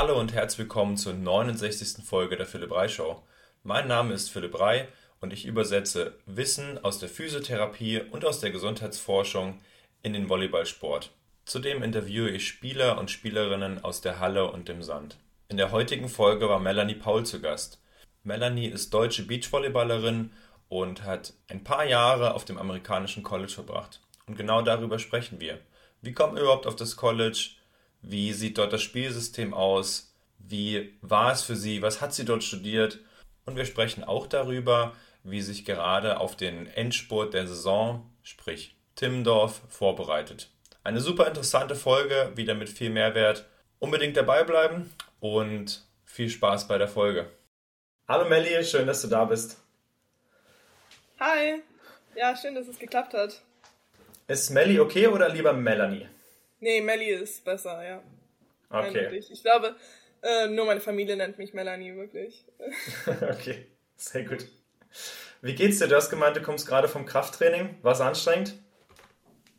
Hallo und herzlich willkommen zur 69. Folge der Philipp Rei Show. Mein Name ist Philipp Rei und ich übersetze Wissen aus der Physiotherapie und aus der Gesundheitsforschung in den Volleyballsport. Zudem interviewe ich Spieler und Spielerinnen aus der Halle und dem Sand. In der heutigen Folge war Melanie Paul zu Gast. Melanie ist deutsche Beachvolleyballerin und hat ein paar Jahre auf dem amerikanischen College verbracht. Und genau darüber sprechen wir. Wie kommt man überhaupt auf das College? Wie sieht dort das Spielsystem aus? Wie war es für sie? Was hat sie dort studiert? Und wir sprechen auch darüber, wie sich gerade auf den Endspurt der Saison, sprich Timmendorf, vorbereitet. Eine super interessante Folge, wieder mit viel Mehrwert. Unbedingt dabei bleiben und viel Spaß bei der Folge. Hallo Melli, schön, dass du da bist. Hi. Ja, schön, dass es geklappt hat. Ist Melli okay oder lieber Melanie? Nee, Melli ist besser, ja. Okay. Eindeutig. Ich glaube, äh, nur meine Familie nennt mich Melanie, wirklich. okay, sehr gut. Wie geht's dir? Du hast gemeint, du kommst gerade vom Krafttraining. War es anstrengend?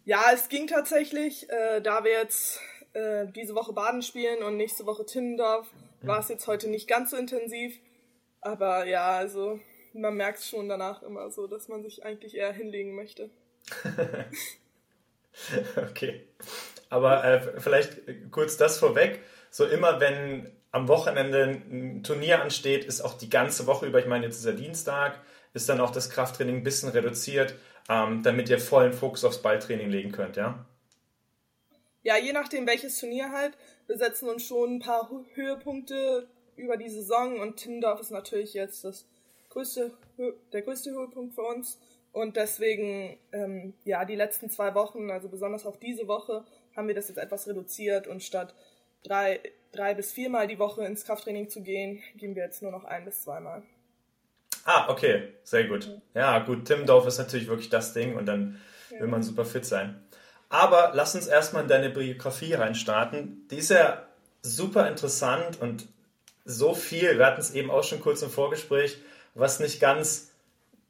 Ja, es ging tatsächlich. Äh, da wir jetzt äh, diese Woche Baden spielen und nächste Woche Timmendorf, war es jetzt heute nicht ganz so intensiv. Aber ja, also man merkt schon danach immer so, dass man sich eigentlich eher hinlegen möchte. okay. Aber äh, vielleicht kurz das vorweg. So immer, wenn am Wochenende ein Turnier ansteht, ist auch die ganze Woche über, ich meine, jetzt ist ja Dienstag, ist dann auch das Krafttraining ein bisschen reduziert, ähm, damit ihr vollen Fokus aufs Balltraining legen könnt, ja? Ja, je nachdem welches Turnier halt. Wir setzen uns schon ein paar Höhepunkte über die Saison und Timmendorf ist natürlich jetzt das größte, der größte Höhepunkt für uns. Und deswegen, ähm, ja, die letzten zwei Wochen, also besonders auch diese Woche, haben wir das jetzt etwas reduziert und statt drei, drei bis viermal die Woche ins Krafttraining zu gehen, gehen wir jetzt nur noch ein bis zweimal. Ah, okay, sehr gut. Ja, gut, Timmendorf ist natürlich wirklich das Ding und dann ja. will man super fit sein. Aber lass uns erstmal in deine Biografie reinstarten. Die ist ja super interessant und so viel, wir hatten es eben auch schon kurz im Vorgespräch, was nicht ganz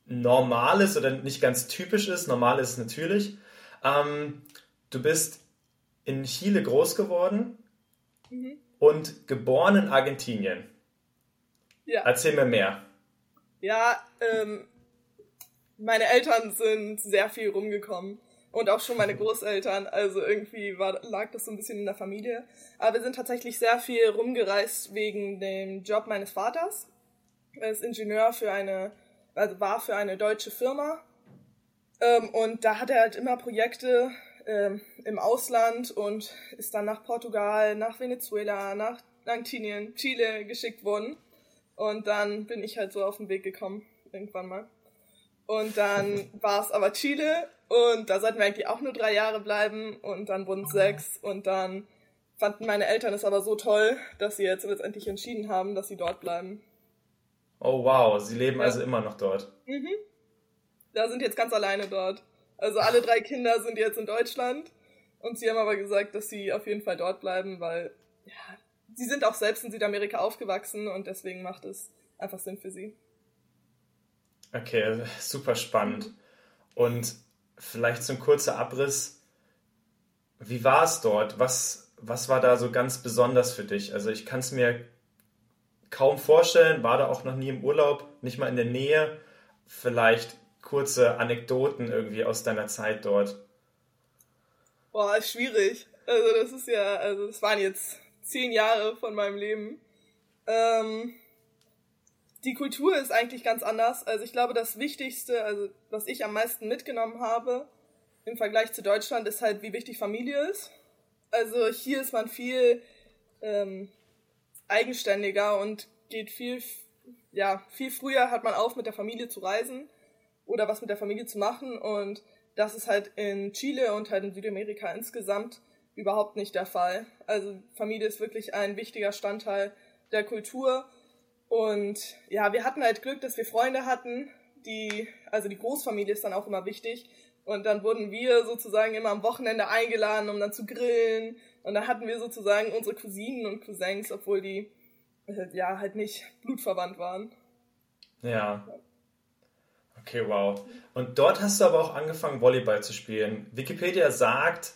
normal ist oder nicht ganz typisch ist. Normal ist es natürlich. Ähm, du bist in Chile groß geworden mhm. und geboren in Argentinien. Ja. Erzähl mir mehr. Ja, ähm, meine Eltern sind sehr viel rumgekommen und auch schon meine Großeltern. Also irgendwie war, lag das so ein bisschen in der Familie. Aber wir sind tatsächlich sehr viel rumgereist wegen dem Job meines Vaters. Er ist Ingenieur für eine, also war für eine deutsche Firma. Ähm, und da hat er halt immer Projekte ähm, im Ausland und ist dann nach Portugal, nach Venezuela, nach Argentinien, Chile geschickt worden. Und dann bin ich halt so auf den Weg gekommen, irgendwann mal. Und dann war es aber Chile und da sollten wir eigentlich auch nur drei Jahre bleiben und dann wurden es sechs und dann fanden meine Eltern es aber so toll, dass sie jetzt letztendlich entschieden haben, dass sie dort bleiben. Oh wow, sie leben ja. also immer noch dort. Mhm. Da sind jetzt ganz alleine dort. Also alle drei Kinder sind jetzt in Deutschland und sie haben aber gesagt, dass sie auf jeden Fall dort bleiben, weil ja, sie sind auch selbst in Südamerika aufgewachsen und deswegen macht es einfach Sinn für sie. Okay, super spannend. Und vielleicht so ein kurzer Abriss. Wie war es dort? Was, was war da so ganz besonders für dich? Also ich kann es mir kaum vorstellen, war da auch noch nie im Urlaub, nicht mal in der Nähe. Vielleicht kurze Anekdoten irgendwie aus deiner Zeit dort. Boah, schwierig. Also das ist ja, also das waren jetzt zehn Jahre von meinem Leben. Ähm, die Kultur ist eigentlich ganz anders. Also ich glaube, das Wichtigste, also was ich am meisten mitgenommen habe im Vergleich zu Deutschland, ist halt, wie wichtig Familie ist. Also hier ist man viel ähm, eigenständiger und geht viel, ja, viel früher hat man auf, mit der Familie zu reisen oder was mit der Familie zu machen. Und das ist halt in Chile und halt in Südamerika insgesamt überhaupt nicht der Fall. Also Familie ist wirklich ein wichtiger Standteil der Kultur und ja, wir hatten halt Glück, dass wir Freunde hatten, die, also die Großfamilie ist dann auch immer wichtig. Und dann wurden wir sozusagen immer am Wochenende eingeladen, um dann zu grillen. Und dann hatten wir sozusagen unsere Cousinen und Cousins, obwohl die äh, ja halt nicht blutverwandt waren. Ja. Okay, wow. Und dort hast du aber auch angefangen, Volleyball zu spielen. Wikipedia sagt,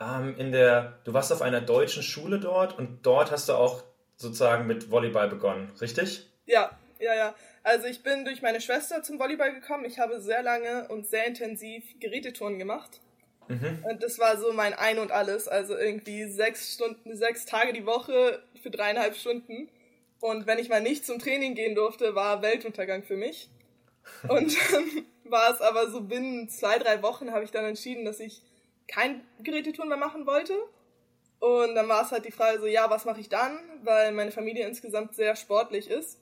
ähm, in der, du warst auf einer deutschen Schule dort und dort hast du auch sozusagen mit Volleyball begonnen, richtig? Ja, ja, ja. Also ich bin durch meine Schwester zum Volleyball gekommen. Ich habe sehr lange und sehr intensiv Gerätetouren gemacht. Mhm. Und das war so mein Ein und Alles. Also irgendwie sechs Stunden, sechs Tage die Woche für dreieinhalb Stunden. Und wenn ich mal nicht zum Training gehen durfte, war Weltuntergang für mich. Und dann war es aber so binnen zwei, drei Wochen habe ich dann entschieden, dass ich kein Gerätetouren mehr machen wollte. Und dann war es halt die Frage so, ja, was mache ich dann? Weil meine Familie insgesamt sehr sportlich ist.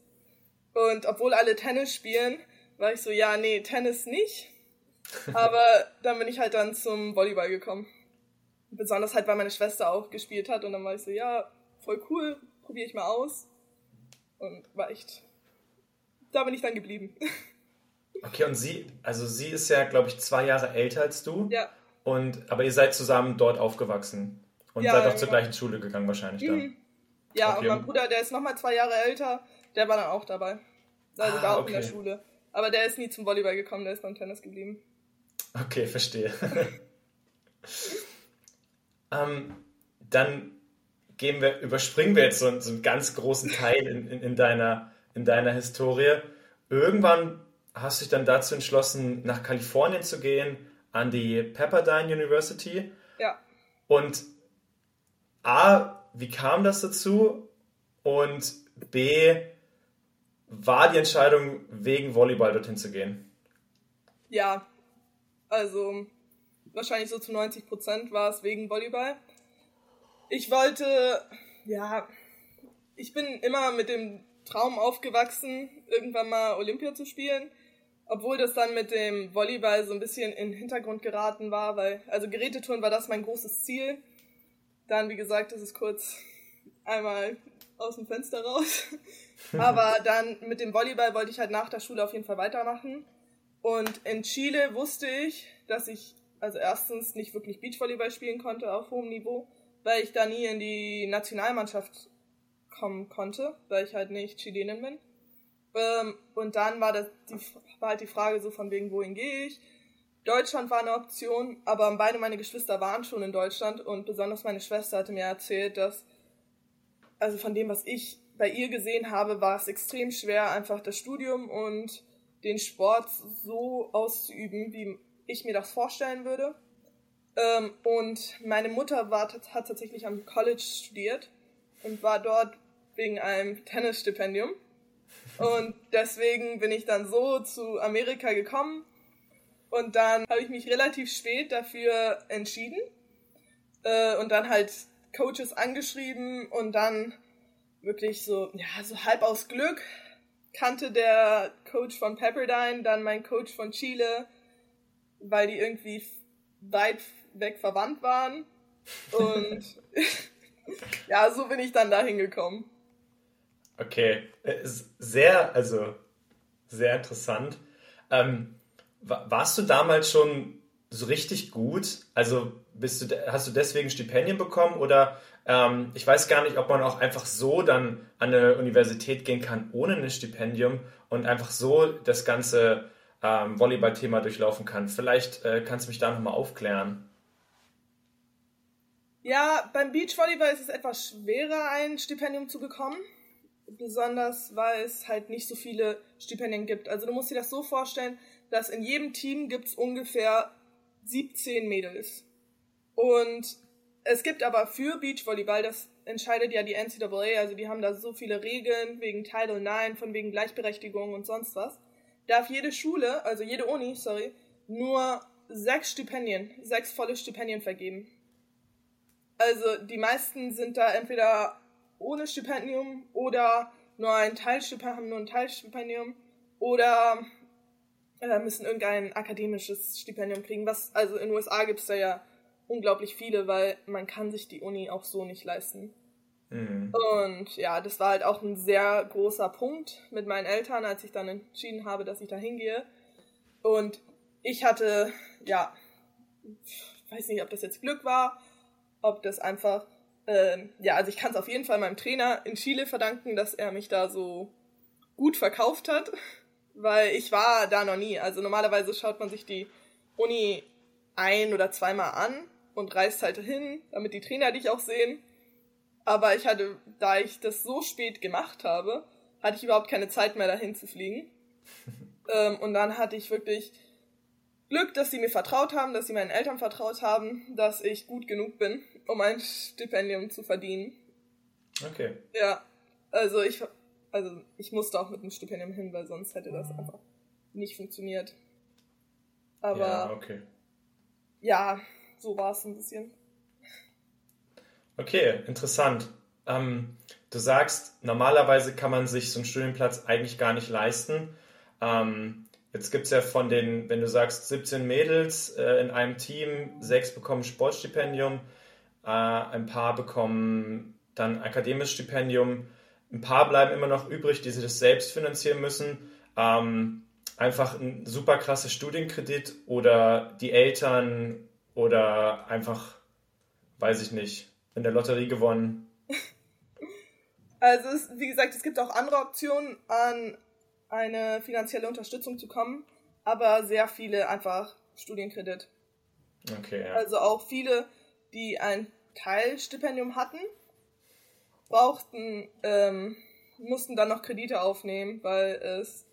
Und obwohl alle Tennis spielen, war ich so, ja, nee, Tennis nicht. Aber dann bin ich halt dann zum Volleyball gekommen. Besonders halt, weil meine Schwester auch gespielt hat. Und dann war ich so, ja, voll cool, probiere ich mal aus. Und war echt, da bin ich dann geblieben. Okay, und sie, also sie ist ja, glaube ich, zwei Jahre älter als du. Ja. Und, aber ihr seid zusammen dort aufgewachsen. Und ja, seid auch ja. zur gleichen Schule gegangen wahrscheinlich dann. Mhm. Ja, okay. und mein Bruder, der ist nochmal zwei Jahre älter, der war dann auch dabei. Also ah, da auch okay. in der Schule. Aber der ist nie zum Volleyball gekommen, der ist beim Tennis geblieben. Okay, verstehe. ähm, dann gehen wir, überspringen wir jetzt so, so einen ganz großen Teil in, in, in, deiner, in deiner Historie. Irgendwann hast du dich dann dazu entschlossen, nach Kalifornien zu gehen, an die Pepperdine University. Ja. Und A, wie kam das dazu? Und B, war die Entscheidung, wegen Volleyball dorthin zu gehen? Ja, also wahrscheinlich so zu 90 Prozent war es wegen Volleyball. Ich wollte, ja, ich bin immer mit dem Traum aufgewachsen, irgendwann mal Olympia zu spielen. Obwohl das dann mit dem Volleyball so ein bisschen in den Hintergrund geraten war, weil, also Gerätetouren war das mein großes Ziel. Dann, wie gesagt, ist es kurz einmal aus dem Fenster raus. Aber dann mit dem Volleyball wollte ich halt nach der Schule auf jeden Fall weitermachen. Und in Chile wusste ich, dass ich also erstens nicht wirklich Beachvolleyball spielen konnte auf hohem Niveau, weil ich da nie in die Nationalmannschaft kommen konnte, weil ich halt nicht Chilenin bin. Ähm, und dann war, das die, war halt die Frage so von wegen, wohin gehe ich? Deutschland war eine Option, aber beide meine Geschwister waren schon in Deutschland und besonders meine Schwester hatte mir erzählt, dass, also von dem, was ich bei ihr gesehen habe, war es extrem schwer, einfach das Studium und den Sport so auszuüben, wie ich mir das vorstellen würde. Ähm, und meine Mutter war, hat tatsächlich am College studiert und war dort wegen einem Tennisstipendium. Und deswegen bin ich dann so zu Amerika gekommen. Und dann habe ich mich relativ spät dafür entschieden. Äh, und dann halt Coaches angeschrieben und dann wirklich so, ja, so halb aus Glück kannte der Coach von Pepperdine dann mein Coach von Chile, weil die irgendwie weit weg verwandt waren. Und ja, so bin ich dann da hingekommen. Okay, äh, sehr, also sehr interessant. Ähm, warst du damals schon so richtig gut? Also bist du, hast du deswegen Stipendien bekommen oder ähm, ich weiß gar nicht, ob man auch einfach so dann an eine Universität gehen kann ohne ein Stipendium und einfach so das ganze ähm, Volleyball-Thema durchlaufen kann. Vielleicht äh, kannst du mich da nochmal aufklären. Ja, beim Beachvolleyball ist es etwas schwerer, ein Stipendium zu bekommen besonders weil es halt nicht so viele Stipendien gibt. Also du musst dir das so vorstellen, dass in jedem Team gibt es ungefähr 17 Mädels. Und es gibt aber für Beachvolleyball, das entscheidet ja die NCAA, also die haben da so viele Regeln wegen Title IX, von wegen Gleichberechtigung und sonst was, darf jede Schule, also jede Uni, sorry, nur sechs Stipendien, sechs volle Stipendien vergeben. Also die meisten sind da entweder ohne Stipendium oder nur ein Teilstipendium, haben nur ein Teilstipendium oder äh, müssen irgendein akademisches Stipendium kriegen. Was, also in den USA gibt es da ja unglaublich viele, weil man kann sich die Uni auch so nicht leisten. Mhm. Und ja, das war halt auch ein sehr großer Punkt mit meinen Eltern, als ich dann entschieden habe, dass ich da hingehe. Und ich hatte, ja, weiß nicht, ob das jetzt Glück war, ob das einfach ähm, ja, also ich kann es auf jeden Fall meinem Trainer in Chile verdanken, dass er mich da so gut verkauft hat, weil ich war da noch nie. Also normalerweise schaut man sich die Uni ein oder zweimal an und reist halt hin, damit die Trainer dich auch sehen. Aber ich hatte, da ich das so spät gemacht habe, hatte ich überhaupt keine Zeit mehr dahin zu fliegen. ähm, und dann hatte ich wirklich Glück, dass sie mir vertraut haben, dass sie meinen Eltern vertraut haben, dass ich gut genug bin, um ein Stipendium zu verdienen. Okay. Ja, also ich, also ich musste auch mit einem Stipendium hin, weil sonst hätte das einfach nicht funktioniert. Aber ja, okay. Ja, so war es ein bisschen. Okay, interessant. Ähm, du sagst, normalerweise kann man sich so einen Studienplatz eigentlich gar nicht leisten. Ähm, jetzt gibt es ja von den, wenn du sagst, 17 Mädels äh, in einem Team, sechs bekommen Sportstipendium, äh, ein paar bekommen dann akademisches Stipendium, ein paar bleiben immer noch übrig, die sich das selbst finanzieren müssen. Ähm, einfach ein super krasser Studienkredit oder die Eltern oder einfach, weiß ich nicht, in der Lotterie gewonnen. Also es, wie gesagt, es gibt auch andere Optionen, an eine finanzielle Unterstützung zu kommen, aber sehr viele einfach Studienkredit. Okay, ja. Also auch viele, die ein Teilstipendium hatten, brauchten, ähm, mussten dann noch Kredite aufnehmen, weil es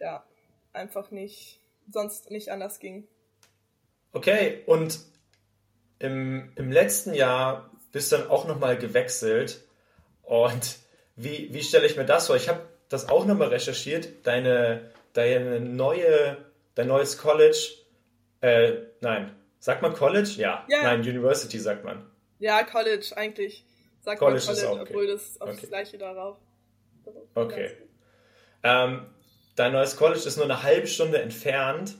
ja einfach nicht, sonst nicht anders ging. Okay, und im, im letzten Jahr bist du dann auch nochmal gewechselt. Und wie, wie stelle ich mir das vor? Ich habe das auch nochmal recherchiert. Deine, deine neue, dein neues College, äh, nein, sagt man College? Ja. ja. Nein, University sagt man. Ja, College eigentlich. Sagt College, College, okay. obwohl das auf okay. das gleiche darauf. Okay. Ähm, dein neues College ist nur eine halbe Stunde entfernt.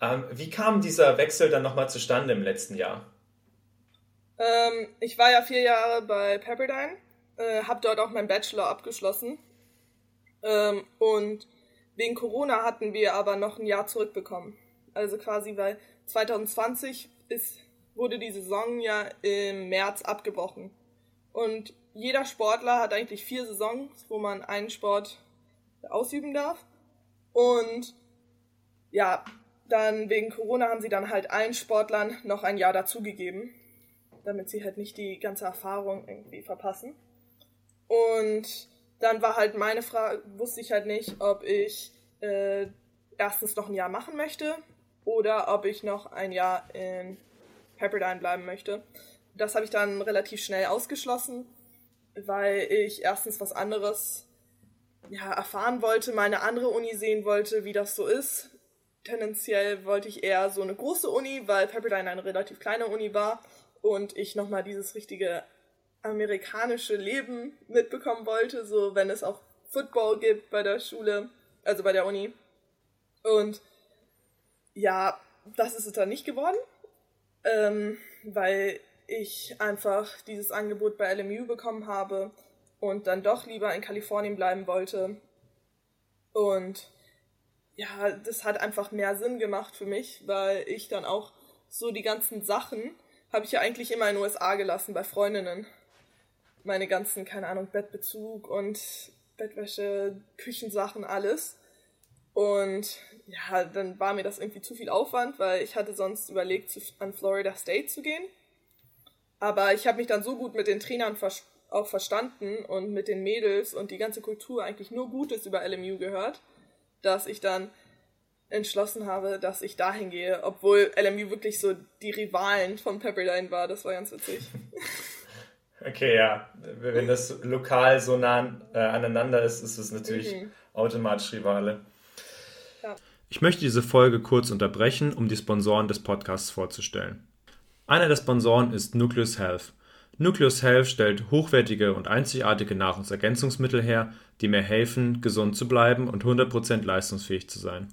Ähm, wie kam dieser Wechsel dann nochmal zustande im letzten Jahr? Ähm, ich war ja vier Jahre bei Pepperdine, äh, habe dort auch meinen Bachelor abgeschlossen. Ähm, und wegen Corona hatten wir aber noch ein Jahr zurückbekommen. Also quasi, weil 2020 ist, wurde die Saison ja im März abgebrochen. Und jeder Sportler hat eigentlich vier Saisons, wo man einen Sport ausüben darf. Und ja, dann wegen Corona haben sie dann halt allen Sportlern noch ein Jahr dazugegeben, damit sie halt nicht die ganze Erfahrung irgendwie verpassen. Und dann war halt meine Frage, wusste ich halt nicht, ob ich äh, erstens noch ein Jahr machen möchte oder ob ich noch ein Jahr in Pepperdine bleiben möchte. Das habe ich dann relativ schnell ausgeschlossen, weil ich erstens was anderes ja, erfahren wollte, meine andere Uni sehen wollte, wie das so ist tendenziell wollte ich eher so eine große Uni, weil Pepperdine eine relativ kleine Uni war und ich nochmal dieses richtige amerikanische Leben mitbekommen wollte, so wenn es auch Football gibt bei der Schule, also bei der Uni. Und ja, das ist es dann nicht geworden, ähm, weil ich einfach dieses Angebot bei LMU bekommen habe und dann doch lieber in Kalifornien bleiben wollte. Und ja, das hat einfach mehr Sinn gemacht für mich, weil ich dann auch so die ganzen Sachen habe ich ja eigentlich immer in den USA gelassen bei Freundinnen. Meine ganzen, keine Ahnung, Bettbezug und Bettwäsche, Küchensachen, alles. Und ja, dann war mir das irgendwie zu viel Aufwand, weil ich hatte sonst überlegt, an Florida State zu gehen. Aber ich habe mich dann so gut mit den Trainern auch verstanden und mit den Mädels und die ganze Kultur eigentlich nur Gutes über LMU gehört, dass ich dann entschlossen habe, dass ich dahin gehe, obwohl LMU wirklich so die Rivalen von Pepperdine war. Das war ganz witzig. Okay, ja. Wenn das lokal so nah äh, aneinander ist, ist es natürlich mhm. automatisch Rivale. Ich möchte diese Folge kurz unterbrechen, um die Sponsoren des Podcasts vorzustellen. Einer der Sponsoren ist Nucleus Health. Nucleus Health stellt hochwertige und einzigartige Nahrungsergänzungsmittel her, die mir helfen, gesund zu bleiben und 100% leistungsfähig zu sein.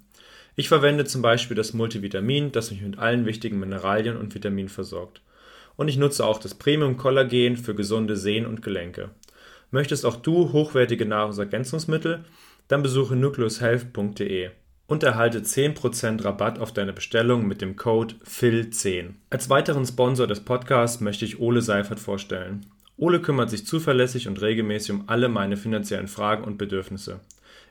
Ich verwende zum Beispiel das Multivitamin, das mich mit allen wichtigen Mineralien und Vitaminen versorgt. Und ich nutze auch das Premium Kollagen für gesunde Sehnen und Gelenke. Möchtest auch du hochwertige Nahrungsergänzungsmittel? Dann besuche nucleushealth.de und erhalte 10% Rabatt auf deine Bestellung mit dem Code FIL10. Als weiteren Sponsor des Podcasts möchte ich Ole Seifert vorstellen. Ole kümmert sich zuverlässig und regelmäßig um alle meine finanziellen Fragen und Bedürfnisse.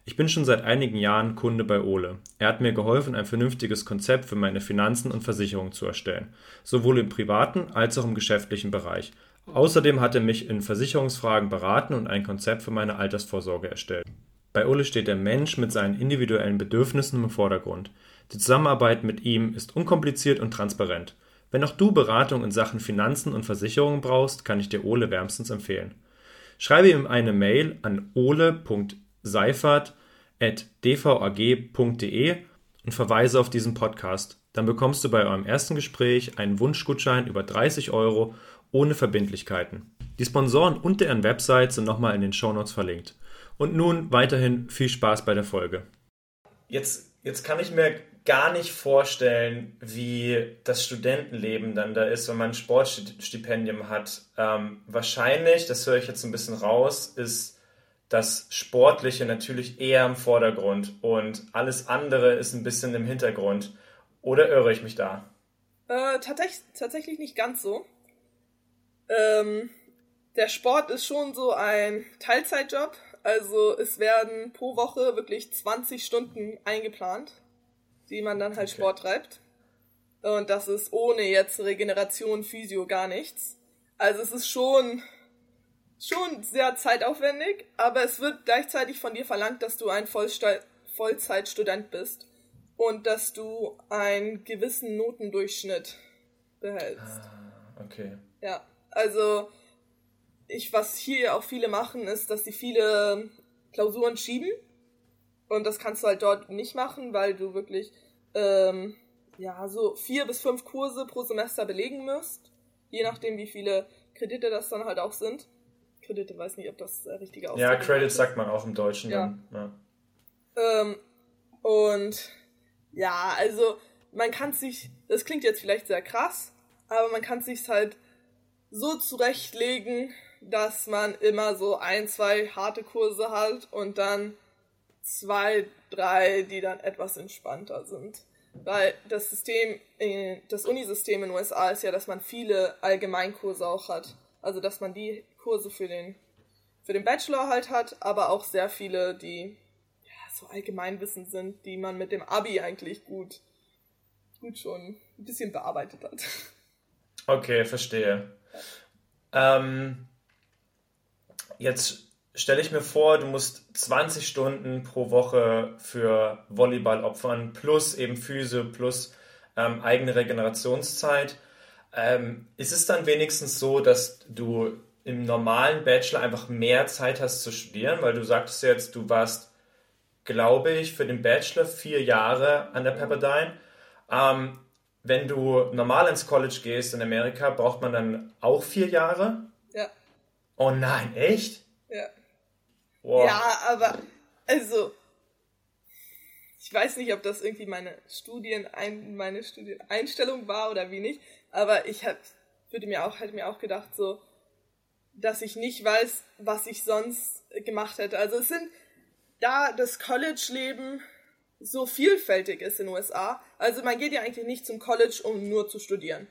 Ich bin schon seit einigen Jahren Kunde bei Ole. Er hat mir geholfen, ein vernünftiges Konzept für meine Finanzen und Versicherungen zu erstellen, sowohl im privaten als auch im geschäftlichen Bereich. Außerdem hat er mich in Versicherungsfragen beraten und ein Konzept für meine Altersvorsorge erstellt. Bei Ulle steht der Mensch mit seinen individuellen Bedürfnissen im Vordergrund. Die Zusammenarbeit mit ihm ist unkompliziert und transparent. Wenn auch du Beratung in Sachen Finanzen und Versicherungen brauchst, kann ich dir Ole wärmstens empfehlen. Schreibe ihm eine Mail an ole.seifert.dvag.de und verweise auf diesen Podcast. Dann bekommst du bei eurem ersten Gespräch einen Wunschgutschein über 30 Euro ohne Verbindlichkeiten. Die Sponsoren und deren Website sind nochmal in den Shownotes verlinkt. Und nun weiterhin viel Spaß bei der Folge. Jetzt, jetzt kann ich mir gar nicht vorstellen, wie das Studentenleben dann da ist, wenn man ein Sportstipendium hat. Ähm, wahrscheinlich, das höre ich jetzt ein bisschen raus, ist das Sportliche natürlich eher im Vordergrund und alles andere ist ein bisschen im Hintergrund. Oder irre ich mich da? Äh, tatsächlich, tatsächlich nicht ganz so. Ähm, der Sport ist schon so ein Teilzeitjob. Also es werden pro Woche wirklich 20 Stunden eingeplant, die man dann halt okay. Sport treibt. Und das ist ohne jetzt Regeneration, Physio gar nichts. Also es ist schon, schon sehr zeitaufwendig, aber es wird gleichzeitig von dir verlangt, dass du ein Vollzeitstudent bist und dass du einen gewissen Notendurchschnitt behältst. Ah, okay. Ja. Also, ich, was hier auch viele machen, ist, dass sie viele Klausuren schieben. Und das kannst du halt dort nicht machen, weil du wirklich, ähm, ja, so vier bis fünf Kurse pro Semester belegen musst. Je nachdem, wie viele Kredite das dann halt auch sind. Kredite, weiß nicht, ob das der richtige Ausdruck Ja, Credits sagt man auch im Deutschen ja. dann. Ja. Ähm, und ja, also man kann sich, das klingt jetzt vielleicht sehr krass, aber man kann sich halt so zurechtlegen, dass man immer so ein, zwei harte Kurse hat und dann zwei, drei, die dann etwas entspannter sind. Weil das System, das Unisystem in den USA ist ja, dass man viele Allgemeinkurse auch hat. Also dass man die Kurse für den, für den Bachelor halt hat, aber auch sehr viele, die ja, so Allgemeinwissen sind, die man mit dem Abi eigentlich gut, gut schon ein bisschen bearbeitet hat. Okay, verstehe. Ähm, jetzt stelle ich mir vor, du musst 20 Stunden pro Woche für Volleyball opfern, plus eben Füße, plus ähm, eigene Regenerationszeit. Ähm, ist es dann wenigstens so, dass du im normalen Bachelor einfach mehr Zeit hast zu studieren? Weil du sagtest jetzt, du warst, glaube ich, für den Bachelor vier Jahre an der Pepperdine. Ähm, wenn du normal ins College gehst in Amerika, braucht man dann auch vier Jahre? Ja. Oh nein, echt? Ja. Wow. Ja, aber also ich weiß nicht, ob das irgendwie meine Studien meine Studieneinstellung war oder wie nicht, aber ich hab, würde mir auch hätte mir auch gedacht so, dass ich nicht weiß, was ich sonst gemacht hätte. Also es sind da das College-Leben so vielfältig ist in den USA. Also man geht ja eigentlich nicht zum College, um nur zu studieren.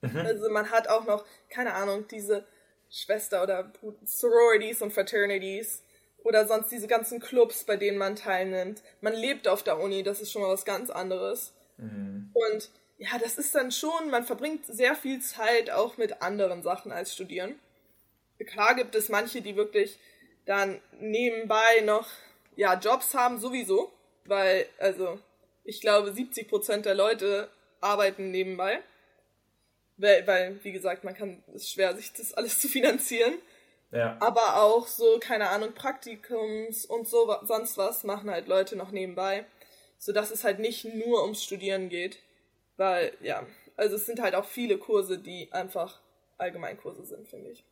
Mhm. Also man hat auch noch, keine Ahnung, diese Schwester- oder Sororities und Fraternities oder sonst diese ganzen Clubs, bei denen man teilnimmt. Man lebt auf der Uni, das ist schon mal was ganz anderes. Mhm. Und ja, das ist dann schon, man verbringt sehr viel Zeit auch mit anderen Sachen als studieren. Klar gibt es manche, die wirklich dann nebenbei noch ja, Jobs haben, sowieso. Weil, also, ich glaube, 70% der Leute arbeiten nebenbei. Weil, weil, wie gesagt, man kann, es ist schwer, sich das alles zu finanzieren. Ja. Aber auch so, keine Ahnung, Praktikums und so, sonst was machen halt Leute noch nebenbei. Sodass es halt nicht nur ums Studieren geht. Weil, ja, also es sind halt auch viele Kurse, die einfach Allgemeinkurse sind, finde ich.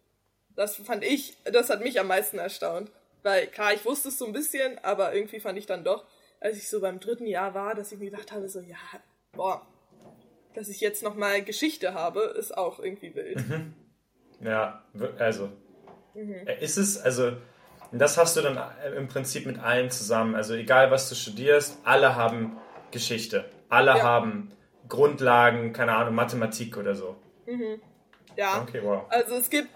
Das fand ich, das hat mich am meisten erstaunt. Weil, klar, ich wusste es so ein bisschen, aber irgendwie fand ich dann doch, als ich so beim dritten Jahr war, dass ich mir gedacht habe, so, ja, boah, dass ich jetzt nochmal Geschichte habe, ist auch irgendwie wild. Mhm. Ja, also, mhm. Äh, ist es, also, das hast du dann äh, im Prinzip mit allen zusammen. Also, egal was du studierst, alle haben Geschichte. Alle ja. haben Grundlagen, keine Ahnung, Mathematik oder so. Mhm. Ja. Okay, wow. Also, es gibt,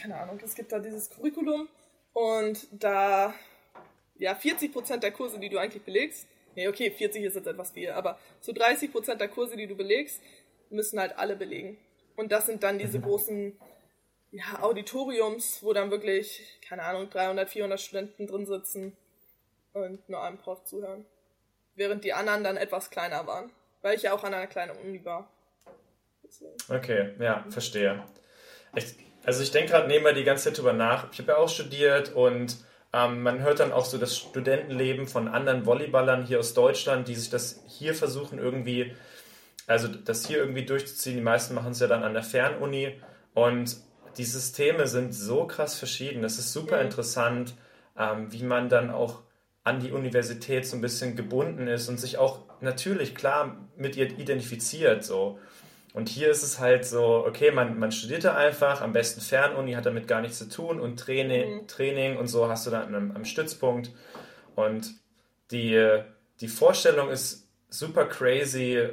keine Ahnung, es gibt da dieses Curriculum und da ja, 40% der Kurse, die du eigentlich belegst, nee, okay, 40 ist jetzt etwas viel, aber so 30% der Kurse, die du belegst, müssen halt alle belegen. Und das sind dann diese mhm. großen ja, Auditoriums, wo dann wirklich, keine Ahnung, 300, 400 Studenten drin sitzen und nur einem Prof zuhören. Während die anderen dann etwas kleiner waren, weil ich ja auch an einer kleinen Uni war. Deswegen. Okay, ja, verstehe. Ich, also ich denke gerade nebenbei die ganze Zeit drüber nach. Ich habe ja auch studiert und ähm, man hört dann auch so das Studentenleben von anderen Volleyballern hier aus Deutschland, die sich das hier versuchen irgendwie, also das hier irgendwie durchzuziehen. Die meisten machen es ja dann an der Fernuni und die Systeme sind so krass verschieden. Es ist super interessant, ähm, wie man dann auch an die Universität so ein bisschen gebunden ist und sich auch natürlich klar mit ihr identifiziert. So. Und hier ist es halt so, okay, man, man studiert da einfach, am besten Fernuni, hat damit gar nichts zu tun und Training, mhm. Training und so hast du dann am, am Stützpunkt. Und die, die Vorstellung ist super crazy,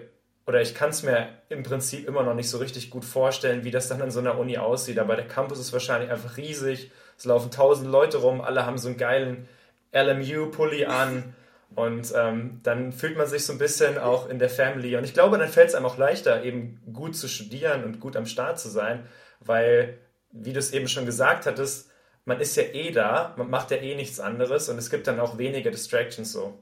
oder ich kann es mir im Prinzip immer noch nicht so richtig gut vorstellen, wie das dann an so einer Uni aussieht. Aber der Campus ist wahrscheinlich einfach riesig. Es laufen tausend Leute rum, alle haben so einen geilen LMU-Pulli an. Und ähm, dann fühlt man sich so ein bisschen auch in der Family. Und ich glaube, dann fällt es einem auch leichter, eben gut zu studieren und gut am Start zu sein, weil, wie du es eben schon gesagt hattest, man ist ja eh da, man macht ja eh nichts anderes und es gibt dann auch weniger Distractions so.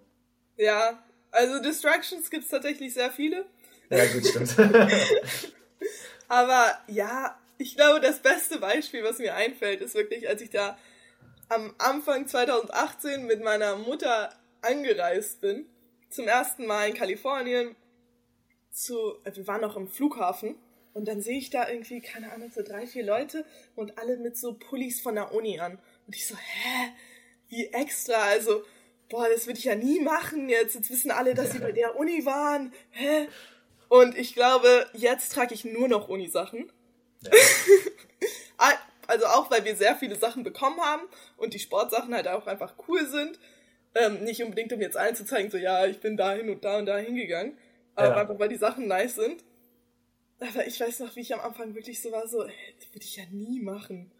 Ja, also Distractions gibt es tatsächlich sehr viele. Ja, gut, stimmt. Aber ja, ich glaube, das beste Beispiel, was mir einfällt, ist wirklich, als ich da am Anfang 2018 mit meiner Mutter angereist bin, zum ersten Mal in Kalifornien, zu, äh, wir waren noch im Flughafen und dann sehe ich da irgendwie, keine Ahnung, so drei, vier Leute und alle mit so Pullis von der Uni an. Und ich so, hä? Wie extra? Also, boah, das würde ich ja nie machen jetzt. Jetzt wissen alle, dass sie bei der Uni waren. Hä? Und ich glaube, jetzt trage ich nur noch Uni-Sachen. Ja. also auch, weil wir sehr viele Sachen bekommen haben und die Sportsachen halt auch einfach cool sind. Ähm, nicht unbedingt, um jetzt allen zu zeigen, so ja, ich bin dahin und da und da hingegangen. Aber ja. einfach, weil die Sachen nice sind. Aber ich weiß noch, wie ich am Anfang wirklich so war, so, das würde ich ja nie machen.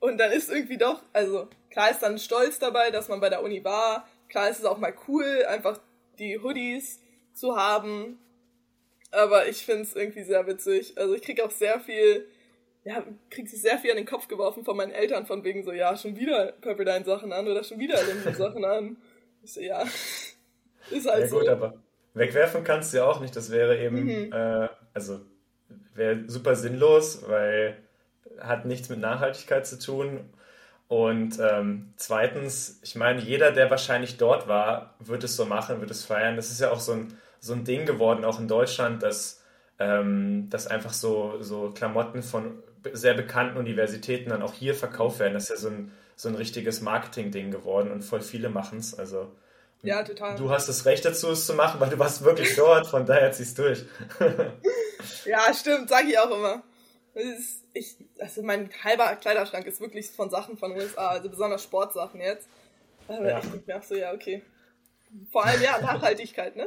Und dann ist irgendwie doch, also klar ist dann Stolz dabei, dass man bei der Uni war. Klar ist es auch mal cool, einfach die Hoodies zu haben aber ich finde es irgendwie sehr witzig. Also ich kriege auch sehr viel, ja, kriege sehr viel an den Kopf geworfen von meinen Eltern, von wegen so, ja, schon wieder Pepperdine-Sachen an oder schon wieder Lindy-Sachen an. Ja, ist halt ja, so. gut, aber wegwerfen kannst du ja auch nicht. Das wäre eben, mhm. äh, also wäre super sinnlos, weil hat nichts mit Nachhaltigkeit zu tun. Und ähm, zweitens, ich meine, jeder, der wahrscheinlich dort war, wird es so machen, wird es feiern. Das ist ja auch so ein so ein Ding geworden, auch in Deutschland, dass, ähm, dass einfach so, so Klamotten von sehr bekannten Universitäten dann auch hier verkauft werden. Das ist ja so ein, so ein richtiges Marketing-Ding geworden und voll viele machen es. Also, ja, total. Du hast das Recht dazu, es zu machen, weil du warst wirklich dort, von daher ziehst du durch. ja, stimmt, sag ich auch immer. Ist, ich, also mein halber Kleiderschrank ist wirklich von Sachen von USA, also besonders Sportsachen jetzt. Aber ja. ich denke mir auch so, ja, okay. Vor allem, ja, Nachhaltigkeit, ne?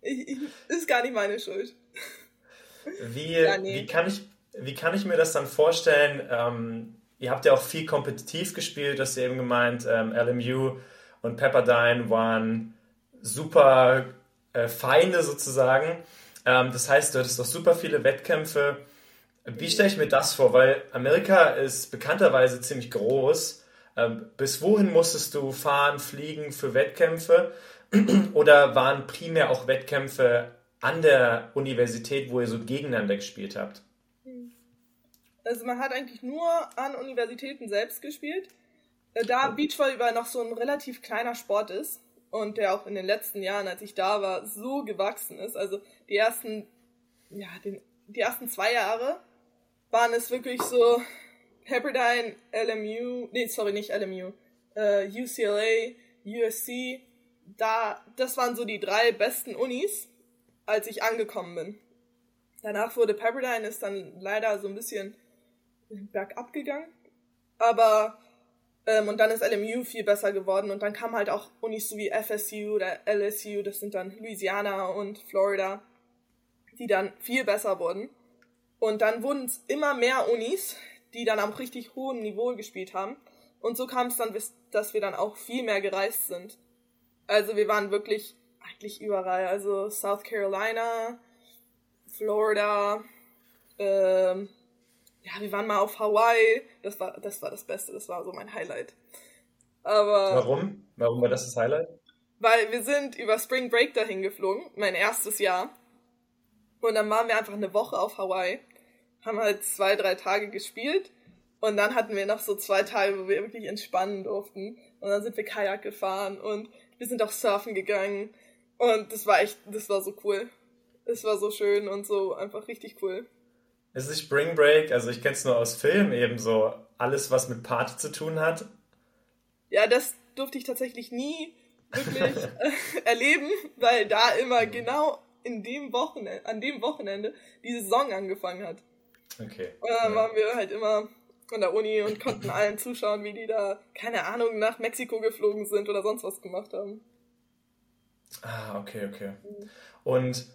Ich, ich, ist gar nicht meine Schuld. Wie, ja, nee. wie, kann, ich, wie kann ich mir das dann vorstellen? Ähm, ihr habt ja auch viel kompetitiv gespielt, das ihr eben gemeint. Ähm, LMU und Pepperdine waren super äh, Feinde sozusagen. Ähm, das heißt, du hattest auch super viele Wettkämpfe. Wie stelle ich mir das vor? Weil Amerika ist bekannterweise ziemlich groß. Ähm, bis wohin musstest du fahren, fliegen für Wettkämpfe? Oder waren primär auch Wettkämpfe an der Universität, wo ihr so gegeneinander gespielt habt? Also man hat eigentlich nur an Universitäten selbst gespielt. Äh, da Beachvolleyball noch so ein relativ kleiner Sport ist und der auch in den letzten Jahren, als ich da war, so gewachsen ist. Also die ersten, ja, den, die ersten zwei Jahre waren es wirklich so Pepperdine, LMU, nee, sorry, nicht LMU, äh, UCLA, USC da, das waren so die drei besten Unis, als ich angekommen bin. Danach wurde Pepperdine ist dann leider so ein bisschen bergab gegangen. Aber, ähm, und dann ist LMU viel besser geworden und dann kamen halt auch Unis so wie FSU oder LSU, das sind dann Louisiana und Florida, die dann viel besser wurden. Und dann wurden es immer mehr Unis, die dann am richtig hohen Niveau gespielt haben. Und so kam es dann, dass wir dann auch viel mehr gereist sind. Also wir waren wirklich eigentlich überall. Also South Carolina, Florida, ähm, ja, wir waren mal auf Hawaii. Das war, das war das Beste, das war so mein Highlight. Aber. Warum? Warum war das das Highlight? Weil wir sind über Spring Break dahin geflogen, mein erstes Jahr. Und dann waren wir einfach eine Woche auf Hawaii, haben halt zwei, drei Tage gespielt und dann hatten wir noch so zwei Tage, wo wir wirklich entspannen durften. Und dann sind wir Kajak gefahren und wir sind auch surfen gegangen. Und das war echt, das war so cool. Es war so schön und so einfach richtig cool. Es ist Spring Break, also ich kenne es nur aus Filmen eben so, alles was mit Party zu tun hat. Ja, das durfte ich tatsächlich nie wirklich äh, erleben, weil da immer genau in dem Wochenende, an dem Wochenende die Saison angefangen hat. Okay. Und dann ja. waren wir halt immer an der Uni und konnten allen zuschauen, wie die da, keine Ahnung, nach Mexiko geflogen sind oder sonst was gemacht haben. Ah, okay, okay. Und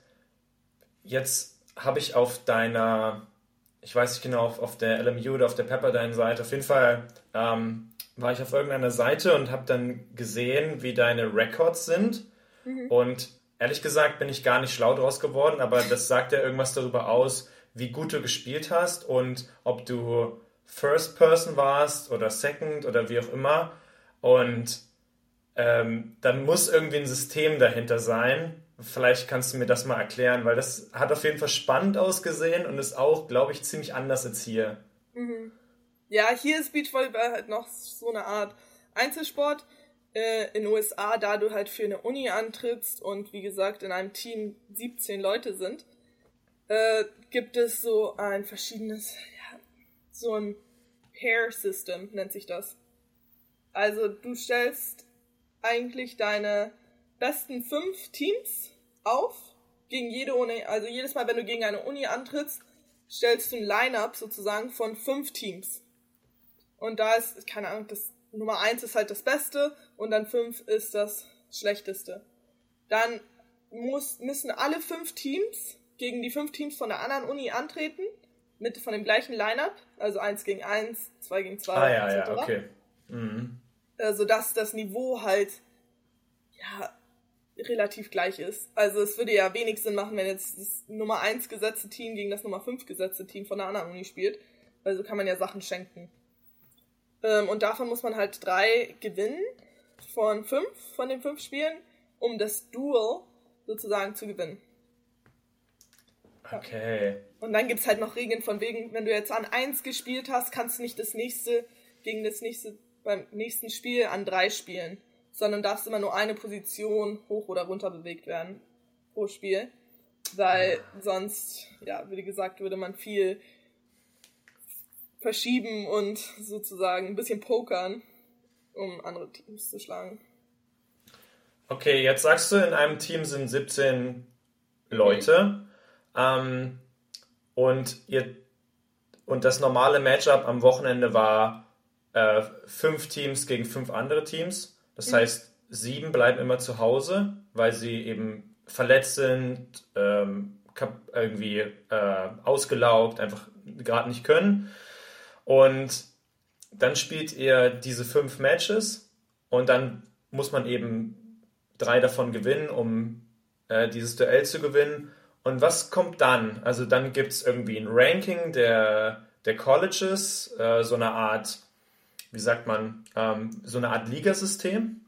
jetzt habe ich auf deiner, ich weiß nicht genau, auf, auf der LMU oder auf der Pepperdine-Seite, auf jeden Fall ähm, war ich auf irgendeiner Seite und habe dann gesehen, wie deine Records sind. Mhm. Und ehrlich gesagt bin ich gar nicht schlau draus geworden, aber das sagt ja irgendwas darüber aus, wie gut du gespielt hast und ob du First Person warst oder Second oder wie auch immer. Und ähm, dann muss irgendwie ein System dahinter sein. Vielleicht kannst du mir das mal erklären, weil das hat auf jeden Fall spannend ausgesehen und ist auch, glaube ich, ziemlich anders als hier. Mhm. Ja, hier ist Beachvolleyball halt noch so eine Art Einzelsport. Äh, in den USA, da du halt für eine Uni antrittst und wie gesagt in einem Team 17 Leute sind, äh, gibt es so ein verschiedenes, ja, so ein Pair System nennt sich das. Also du stellst eigentlich deine besten fünf Teams auf gegen jede Uni. Also jedes Mal, wenn du gegen eine Uni antrittst, stellst du ein Line-up sozusagen von fünf Teams. Und da ist, keine Ahnung, das Nummer eins ist halt das Beste und dann fünf ist das Schlechteste. Dann muss, müssen alle fünf Teams gegen die fünf Teams von der anderen Uni antreten mit von dem gleichen Lineup, also 1 gegen 1, 2 gegen 2. Ah ja, ja, okay. Mhm. Sodass das Niveau halt ja relativ gleich ist. Also es würde ja wenig Sinn machen, wenn jetzt das Nummer 1 gesetzte Team gegen das Nummer 5 gesetzte Team von der anderen Uni spielt. Weil so kann man ja Sachen schenken. Ähm, und davon muss man halt drei gewinnen von fünf, von den fünf Spielen, um das Duel sozusagen zu gewinnen. Okay. Und dann gibt es halt noch Regeln von wegen, wenn du jetzt an 1 gespielt hast, kannst du nicht das nächste gegen das nächste beim nächsten Spiel an 3 spielen, sondern darfst immer nur eine Position hoch oder runter bewegt werden pro Spiel. Weil sonst, ja, wie gesagt, würde man viel verschieben und sozusagen ein bisschen pokern, um andere Teams zu schlagen. Okay, jetzt sagst du, in einem Team sind 17 Leute. Mhm. Ähm, und, ihr, und das normale Matchup am Wochenende war äh, fünf Teams gegen fünf andere Teams. Das mhm. heißt, sieben bleiben immer zu Hause, weil sie eben verletzt sind, ähm, irgendwie äh, ausgelaugt, einfach gerade nicht können. Und dann spielt ihr diese fünf Matches und dann muss man eben drei davon gewinnen, um äh, dieses Duell zu gewinnen. Und was kommt dann? Also dann gibt es irgendwie ein Ranking der, der Colleges, äh, so eine Art, wie sagt man, ähm, so eine Art Ligasystem?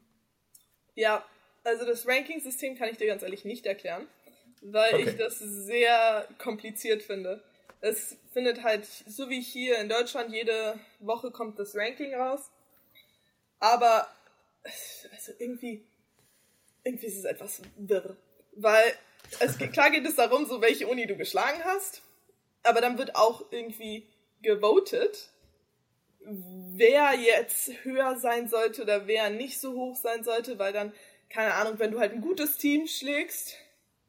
Ja, also das Ranking-System kann ich dir ganz ehrlich nicht erklären, weil okay. ich das sehr kompliziert finde. Es findet halt, so wie hier in Deutschland, jede Woche kommt das Ranking raus. Aber also irgendwie, irgendwie ist es etwas wirr. Weil es, klar geht es darum, so welche Uni du geschlagen hast, aber dann wird auch irgendwie gewotet, wer jetzt höher sein sollte oder wer nicht so hoch sein sollte, weil dann, keine Ahnung, wenn du halt ein gutes Team schlägst,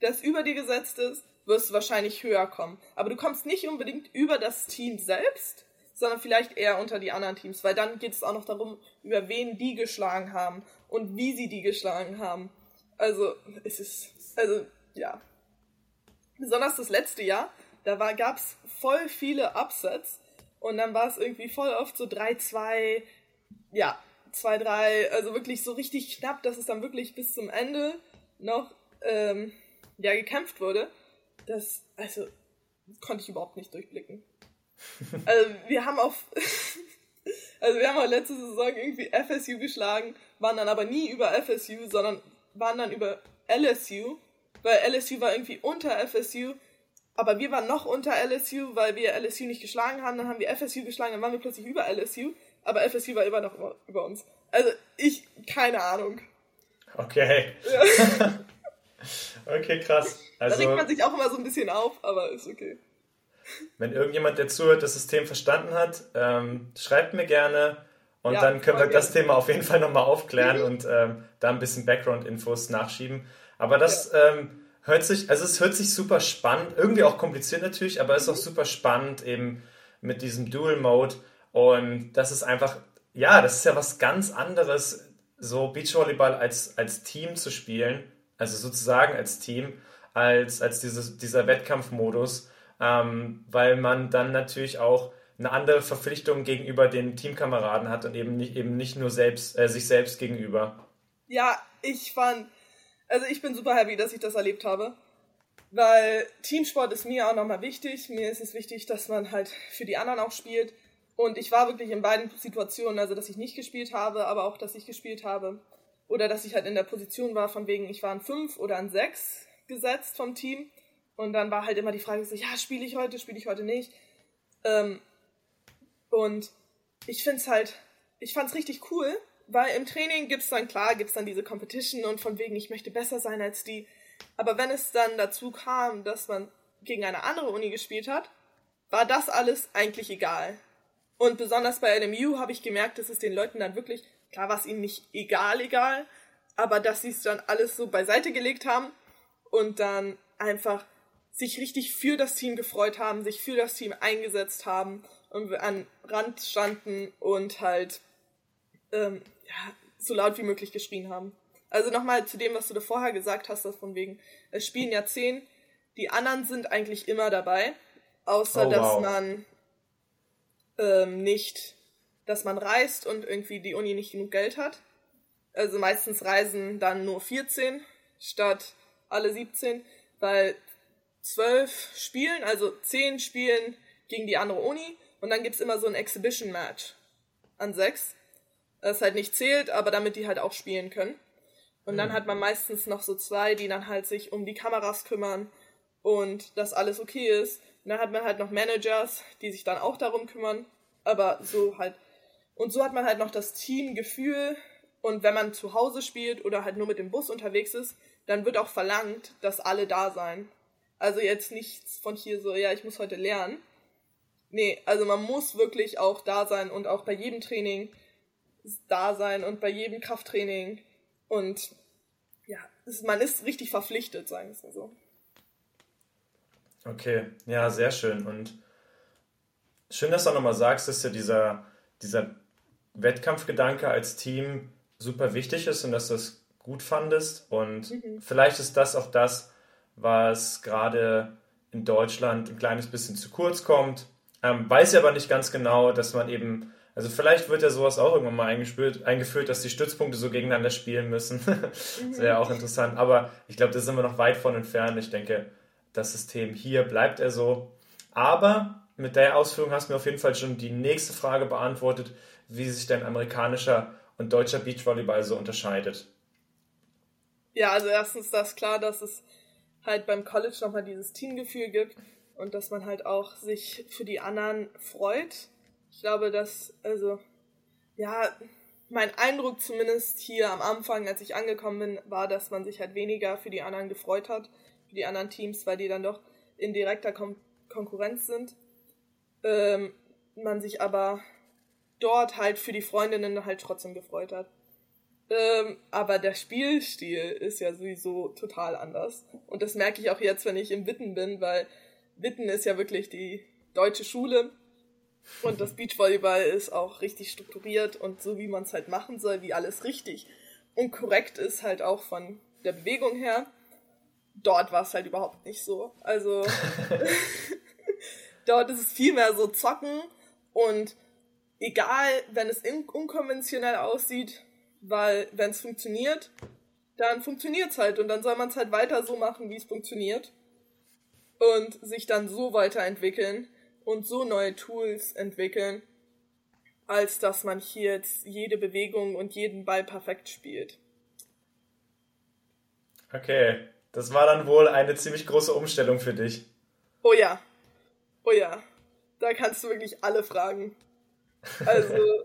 das über dir gesetzt ist, wirst du wahrscheinlich höher kommen. Aber du kommst nicht unbedingt über das Team selbst, sondern vielleicht eher unter die anderen Teams, weil dann geht es auch noch darum, über wen die geschlagen haben und wie sie die geschlagen haben. Also, es ist, also ja. Besonders das letzte Jahr, da gab es voll viele Upsets und dann war es irgendwie voll oft so 3-2, ja, 2-3, also wirklich so richtig knapp, dass es dann wirklich bis zum Ende noch ähm, ja, gekämpft wurde. Das, also, konnte ich überhaupt nicht durchblicken. Also wir haben auf also wir haben auch letzte Saison irgendwie FSU geschlagen, waren dann aber nie über FSU, sondern waren dann über LSU, weil LSU war irgendwie unter FSU, aber wir waren noch unter LSU, weil wir LSU nicht geschlagen haben, dann haben wir FSU geschlagen, dann waren wir plötzlich über LSU, aber FSU war immer noch über uns. Also ich, keine Ahnung. Okay. Ja. okay, krass. Also, da regt man sich auch immer so ein bisschen auf, aber ist okay. Wenn irgendjemand, der zuhört, das System verstanden hat, ähm, schreibt mir gerne und ja, dann können wir das Thema auf jeden Fall nochmal aufklären und ähm, da ein bisschen Background-Infos nachschieben. Aber das ja. ähm, hört sich, also es hört sich super spannend, irgendwie auch kompliziert natürlich, aber es ist auch super spannend eben mit diesem Dual Mode. Und das ist einfach, ja, das ist ja was ganz anderes, so Beachvolleyball als, als Team zu spielen, also sozusagen als Team, als, als dieses, dieser Wettkampfmodus. Ähm, weil man dann natürlich auch eine andere Verpflichtung gegenüber den Teamkameraden hat und eben nicht, eben nicht nur selbst, äh, sich selbst gegenüber. Ja, ich fand, also ich bin super happy, dass ich das erlebt habe, weil Teamsport ist mir auch nochmal wichtig. Mir ist es wichtig, dass man halt für die anderen auch spielt. Und ich war wirklich in beiden Situationen, also dass ich nicht gespielt habe, aber auch, dass ich gespielt habe. Oder dass ich halt in der Position war, von wegen, ich war ein 5 oder ein 6 gesetzt vom Team. Und dann war halt immer die Frage so, ja, spiele ich heute, spiele ich heute nicht. Ähm, und ich finde es halt, ich fand es richtig cool, weil im Training gibt es dann, klar, gibt es dann diese Competition und von wegen, ich möchte besser sein als die. Aber wenn es dann dazu kam, dass man gegen eine andere Uni gespielt hat, war das alles eigentlich egal. Und besonders bei LMU habe ich gemerkt, dass es den Leuten dann wirklich, klar war es ihnen nicht egal, egal, aber dass sie es dann alles so beiseite gelegt haben und dann einfach sich richtig für das Team gefreut haben, sich für das Team eingesetzt haben und an Rand standen und halt ähm, ja, so laut wie möglich geschrien haben. Also nochmal zu dem, was du da vorher gesagt hast, das von wegen, es spielen ja zehn, die anderen sind eigentlich immer dabei, außer oh, dass wow. man ähm, nicht, dass man reist und irgendwie die Uni nicht genug Geld hat. Also meistens reisen dann nur 14 statt alle 17, weil zwölf Spielen, also zehn Spielen gegen die andere Uni und dann gibt es immer so ein Exhibition-Match an sechs. Das halt nicht zählt, aber damit die halt auch spielen können. Und dann mhm. hat man meistens noch so zwei, die dann halt sich um die Kameras kümmern und dass alles okay ist. Und dann hat man halt noch Managers, die sich dann auch darum kümmern. Aber so halt. Und so hat man halt noch das Teamgefühl. Und wenn man zu Hause spielt oder halt nur mit dem Bus unterwegs ist, dann wird auch verlangt, dass alle da sein. Also jetzt nichts von hier so, ja, ich muss heute lernen. Nee, also man muss wirklich auch da sein und auch bei jedem Training da sein und bei jedem Krafttraining. Und ja, man ist richtig verpflichtet, sagen wir es mal so. Okay, ja, sehr schön. Und schön, dass du auch nochmal sagst, dass ja dieser, dieser Wettkampfgedanke als Team super wichtig ist und dass du das gut fandest. Und mhm. vielleicht ist das auch das, was gerade in Deutschland ein kleines bisschen zu kurz kommt. Ähm, weiß aber nicht ganz genau, dass man eben, also vielleicht wird ja sowas auch irgendwann mal eingeführt, eingeführt dass die Stützpunkte so gegeneinander spielen müssen. das wäre auch interessant. Aber ich glaube, da sind wir noch weit von entfernt. Ich denke, das System hier bleibt er so. Aber mit der Ausführung hast du mir auf jeden Fall schon die nächste Frage beantwortet, wie sich denn amerikanischer und deutscher Beachvolleyball so unterscheidet. Ja, also erstens das klar, dass es halt beim College nochmal dieses Teamgefühl gibt und dass man halt auch sich für die anderen freut. Ich glaube, dass, also, ja, mein Eindruck zumindest hier am Anfang, als ich angekommen bin, war, dass man sich halt weniger für die anderen gefreut hat, für die anderen Teams, weil die dann doch in direkter Kon Konkurrenz sind. Ähm, man sich aber dort halt für die Freundinnen halt trotzdem gefreut hat. Ähm, aber der Spielstil ist ja sowieso total anders. Und das merke ich auch jetzt, wenn ich im Witten bin, weil Witten ist ja wirklich die deutsche Schule. Und das Beachvolleyball ist auch richtig strukturiert und so, wie man es halt machen soll, wie alles richtig und korrekt ist, halt auch von der Bewegung her. Dort war es halt überhaupt nicht so. Also dort ist es viel mehr so zocken und egal, wenn es unkonventionell aussieht, weil wenn es funktioniert, dann funktioniert es halt und dann soll man es halt weiter so machen, wie es funktioniert und sich dann so weiterentwickeln und so neue Tools entwickeln, als dass man hier jetzt jede Bewegung und jeden Ball perfekt spielt. Okay, das war dann wohl eine ziemlich große Umstellung für dich. Oh ja, oh ja, da kannst du wirklich alle fragen. Also,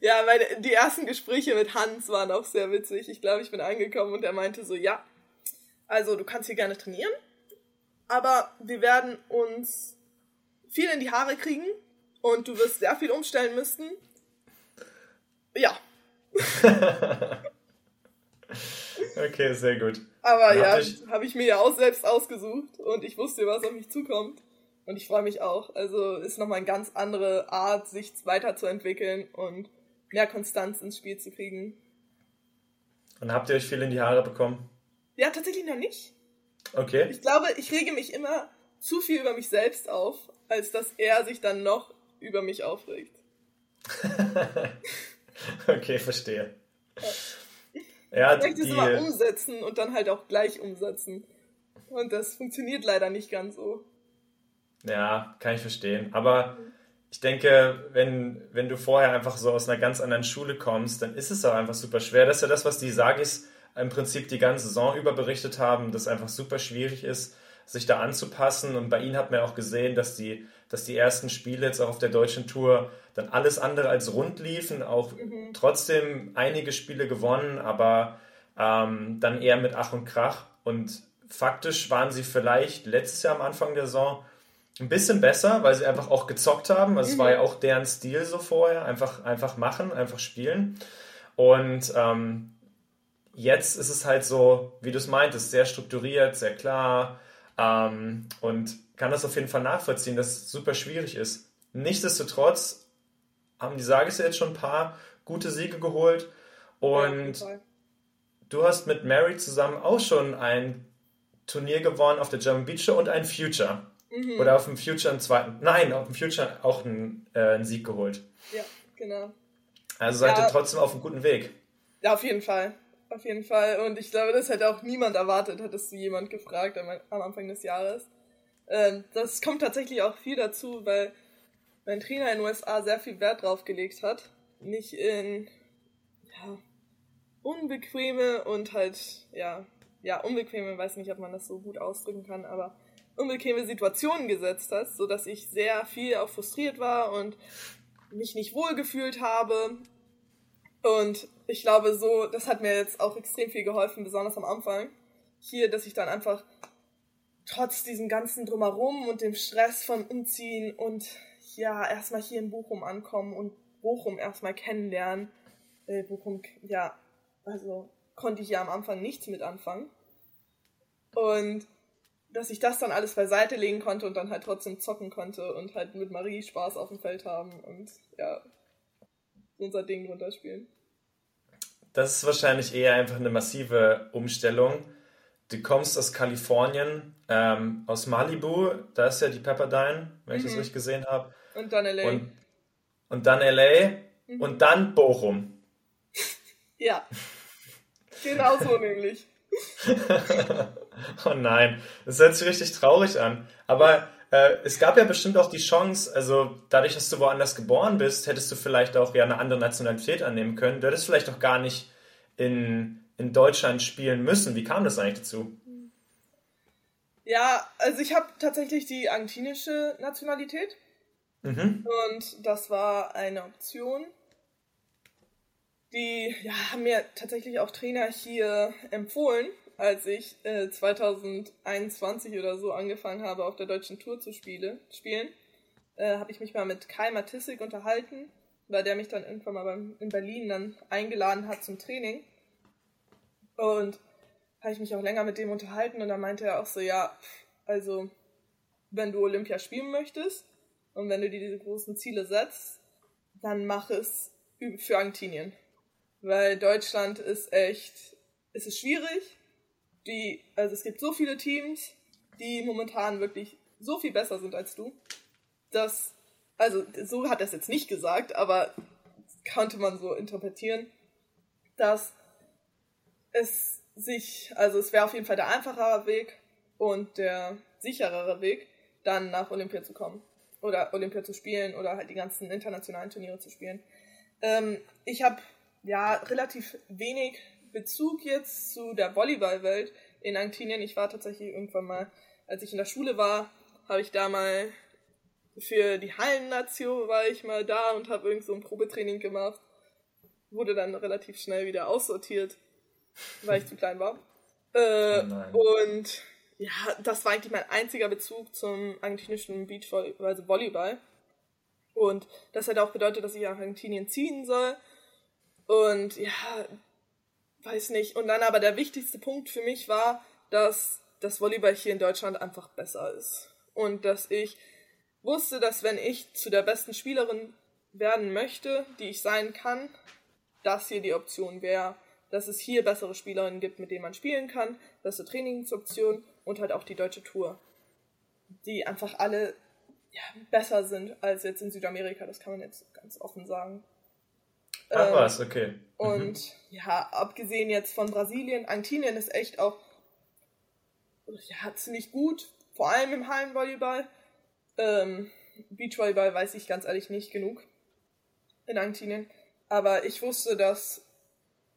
ja, meine, die ersten Gespräche mit Hans waren auch sehr witzig. Ich glaube, ich bin angekommen und er meinte so, ja, also du kannst hier gerne trainieren, aber wir werden uns viel in die Haare kriegen und du wirst sehr viel umstellen müssen. Ja. okay, sehr gut. Aber ja, habe ich mir ja auch selbst ausgesucht und ich wusste, was auf mich zukommt. Und ich freue mich auch. Also ist nochmal eine ganz andere Art, sich weiterzuentwickeln und mehr Konstanz ins Spiel zu kriegen. Und habt ihr euch viel in die Haare bekommen? Ja, tatsächlich noch nicht. Okay. Ich glaube, ich rege mich immer zu viel über mich selbst auf, als dass er sich dann noch über mich aufregt. okay, verstehe. Ja, ja ich möchte es immer umsetzen und dann halt auch gleich umsetzen. Und das funktioniert leider nicht ganz so. Ja, kann ich verstehen. Aber ich denke, wenn, wenn du vorher einfach so aus einer ganz anderen Schule kommst, dann ist es auch einfach super schwer. Das ist ja das, was die Sagis im Prinzip die ganze Saison über berichtet haben, dass es einfach super schwierig ist, sich da anzupassen. Und bei ihnen hat man auch gesehen, dass die, dass die ersten Spiele jetzt auch auf der deutschen Tour dann alles andere als rund liefen, auch mhm. trotzdem einige Spiele gewonnen, aber ähm, dann eher mit Ach und Krach. Und faktisch waren sie vielleicht letztes Jahr am Anfang der Saison ein bisschen besser, weil sie einfach auch gezockt haben. Also mhm. es war ja mhm. auch deren Stil so vorher. Einfach, einfach machen, einfach spielen. Und ähm, jetzt ist es halt so, wie du es meintest, sehr strukturiert, sehr klar. Ähm, und kann das auf jeden Fall nachvollziehen, dass es super schwierig ist. Nichtsdestotrotz haben die Sages jetzt schon ein paar gute Siege geholt. Und ja, du hast mit Mary zusammen auch schon ein Turnier gewonnen auf der German Beach Show und ein Future. Mhm. Oder auf dem Future einen zweiten. Nein, auf dem Future auch einen, äh, einen Sieg geholt. Ja, genau. Also seid ja, ihr trotzdem auf einem guten Weg. Ja, auf jeden Fall. Auf jeden Fall. Und ich glaube, das hätte auch niemand erwartet, hättest du jemand gefragt am, Anfang des Jahres. Ähm, das kommt tatsächlich auch viel dazu, weil mein Trainer in den USA sehr viel Wert drauf gelegt hat. Nicht in ja, unbequeme und halt, ja, ja, unbequeme, weiß nicht, ob man das so gut ausdrücken kann, aber unbequeme Situationen gesetzt hast, sodass ich sehr viel auch frustriert war und mich nicht wohl gefühlt habe. Und ich glaube, so, das hat mir jetzt auch extrem viel geholfen, besonders am Anfang. Hier, dass ich dann einfach trotz diesem ganzen Drumherum und dem Stress von Umziehen und ja, erstmal hier in Bochum ankommen und Bochum erstmal kennenlernen. Äh, Bochum, ja, also konnte ich ja am Anfang nichts mit anfangen. Und dass ich das dann alles beiseite legen konnte und dann halt trotzdem zocken konnte und halt mit Marie Spaß auf dem Feld haben und ja, unser Ding runterspielen. Das ist wahrscheinlich eher einfach eine massive Umstellung. Du kommst aus Kalifornien, ähm, aus Malibu, da ist ja die Pepperdine, wenn ich das mhm. richtig gesehen habe. Und dann LA. Und, und dann LA mhm. und dann Bochum. ja, genau so nämlich. oh nein, das hört sich richtig traurig an. Aber äh, es gab ja bestimmt auch die Chance, also dadurch, dass du woanders geboren bist, hättest du vielleicht auch ja eine andere Nationalität annehmen können. Du hättest vielleicht auch gar nicht in, in Deutschland spielen müssen. Wie kam das eigentlich dazu? Ja, also ich habe tatsächlich die argentinische Nationalität. Mhm. Und das war eine Option. Die ja, haben mir tatsächlich auch Trainer hier empfohlen, als ich äh, 2021 oder so angefangen habe, auf der deutschen Tour zu spiele, spielen, äh, habe ich mich mal mit Kai Matissik unterhalten, weil der mich dann irgendwann mal beim, in Berlin dann eingeladen hat zum Training. Und habe ich mich auch länger mit dem unterhalten und dann meinte er auch so, ja, also wenn du Olympia spielen möchtest und wenn du dir diese großen Ziele setzt, dann mach es für Argentinien. Weil Deutschland ist echt, es ist schwierig. Die, also es gibt so viele Teams, die momentan wirklich so viel besser sind als du, dass, also so hat er es jetzt nicht gesagt, aber konnte man so interpretieren, dass es sich, also es wäre auf jeden Fall der einfachere Weg und der sicherere Weg, dann nach Olympia zu kommen. Oder Olympia zu spielen oder halt die ganzen internationalen Turniere zu spielen. Ähm, ich habe ja relativ wenig Bezug jetzt zu der Volleyballwelt in Argentinien. Ich war tatsächlich irgendwann mal, als ich in der Schule war, habe ich da mal für die Hallennation war ich mal da und habe irgend so ein Probetraining gemacht. Wurde dann relativ schnell wieder aussortiert, weil ich zu klein war. Äh, oh und ja, das war eigentlich mein einziger Bezug zum argentinischen Beachvolleyball, also Volleyball. Und das hat auch bedeutet, dass ich nach Argentinien ziehen soll. Und ja, weiß nicht. Und dann aber der wichtigste Punkt für mich war, dass das Volleyball hier in Deutschland einfach besser ist. Und dass ich wusste, dass wenn ich zu der besten Spielerin werden möchte, die ich sein kann, das hier die Option wäre. Dass es hier bessere Spielerinnen gibt, mit denen man spielen kann, bessere Trainingsoptionen und halt auch die deutsche Tour. Die einfach alle ja, besser sind als jetzt in Südamerika, das kann man jetzt ganz offen sagen. Ach ähm, was, okay. Mhm. Und ja, abgesehen jetzt von Brasilien, Argentinien ist echt auch ja, ziemlich gut, vor allem im Hallenvolleyball. Ähm, Beachvolleyball weiß ich ganz ehrlich nicht genug in Argentinien. Aber ich wusste, dass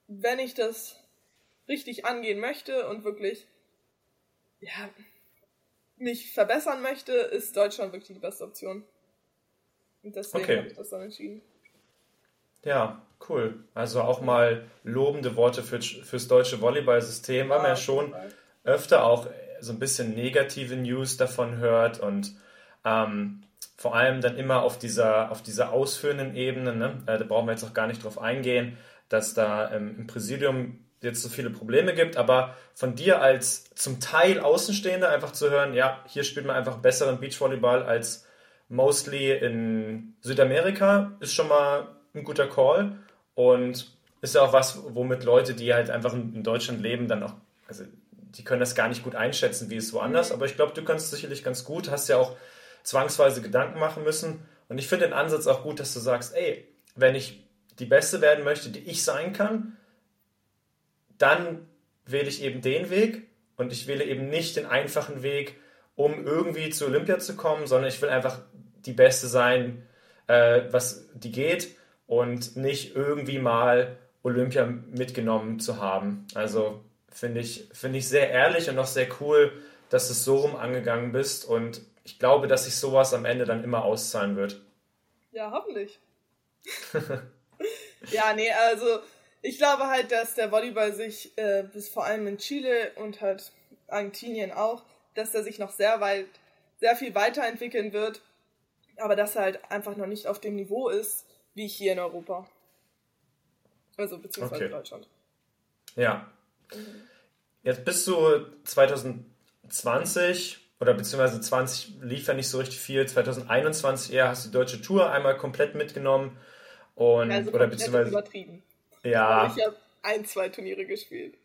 wenn ich das richtig angehen möchte und wirklich ja, mich verbessern möchte, ist Deutschland wirklich die beste Option. Und deswegen okay. habe ich das dann entschieden. Ja, cool. Also auch mal lobende Worte für, fürs deutsche Volleyballsystem, weil man ja schon öfter auch so ein bisschen negative News davon hört und ähm, vor allem dann immer auf dieser, auf dieser ausführenden Ebene, ne? äh, da brauchen wir jetzt auch gar nicht drauf eingehen, dass da ähm, im Präsidium jetzt so viele Probleme gibt, aber von dir als zum Teil Außenstehender einfach zu hören, ja, hier spielt man einfach besseren Beachvolleyball als mostly in Südamerika, ist schon mal ein guter Call. Und ist ja auch was, womit Leute, die halt einfach in Deutschland leben, dann auch, also die können das gar nicht gut einschätzen, wie es woanders, mhm. aber ich glaube, du kannst sicherlich ganz gut, hast ja auch zwangsweise Gedanken machen müssen. Und ich finde den Ansatz auch gut, dass du sagst, ey, wenn ich die Beste werden möchte, die ich sein kann, dann wähle ich eben den Weg. Und ich wähle eben nicht den einfachen Weg, um irgendwie zu Olympia zu kommen, sondern ich will einfach die Beste sein, äh, was die geht und nicht irgendwie mal Olympia mitgenommen zu haben. Also finde ich, finde ich sehr ehrlich und auch sehr cool, dass du es so rum angegangen bist und ich glaube, dass sich sowas am Ende dann immer auszahlen wird. Ja, hoffentlich. ja, nee, also ich glaube halt, dass der Volleyball sich äh, bis vor allem in Chile und halt Argentinien auch, dass der sich noch sehr weit, sehr viel weiterentwickeln wird, aber dass er halt einfach noch nicht auf dem Niveau ist, wie hier in Europa. Also beziehungsweise okay. Deutschland. Ja. Mhm. Jetzt bist du 2020 oder beziehungsweise 20 lief ja nicht so richtig viel. 2021 eher hast du die deutsche Tour einmal komplett mitgenommen und also oder beziehungsweise übertrieben. Ja. Ich habe ein, zwei Turniere gespielt.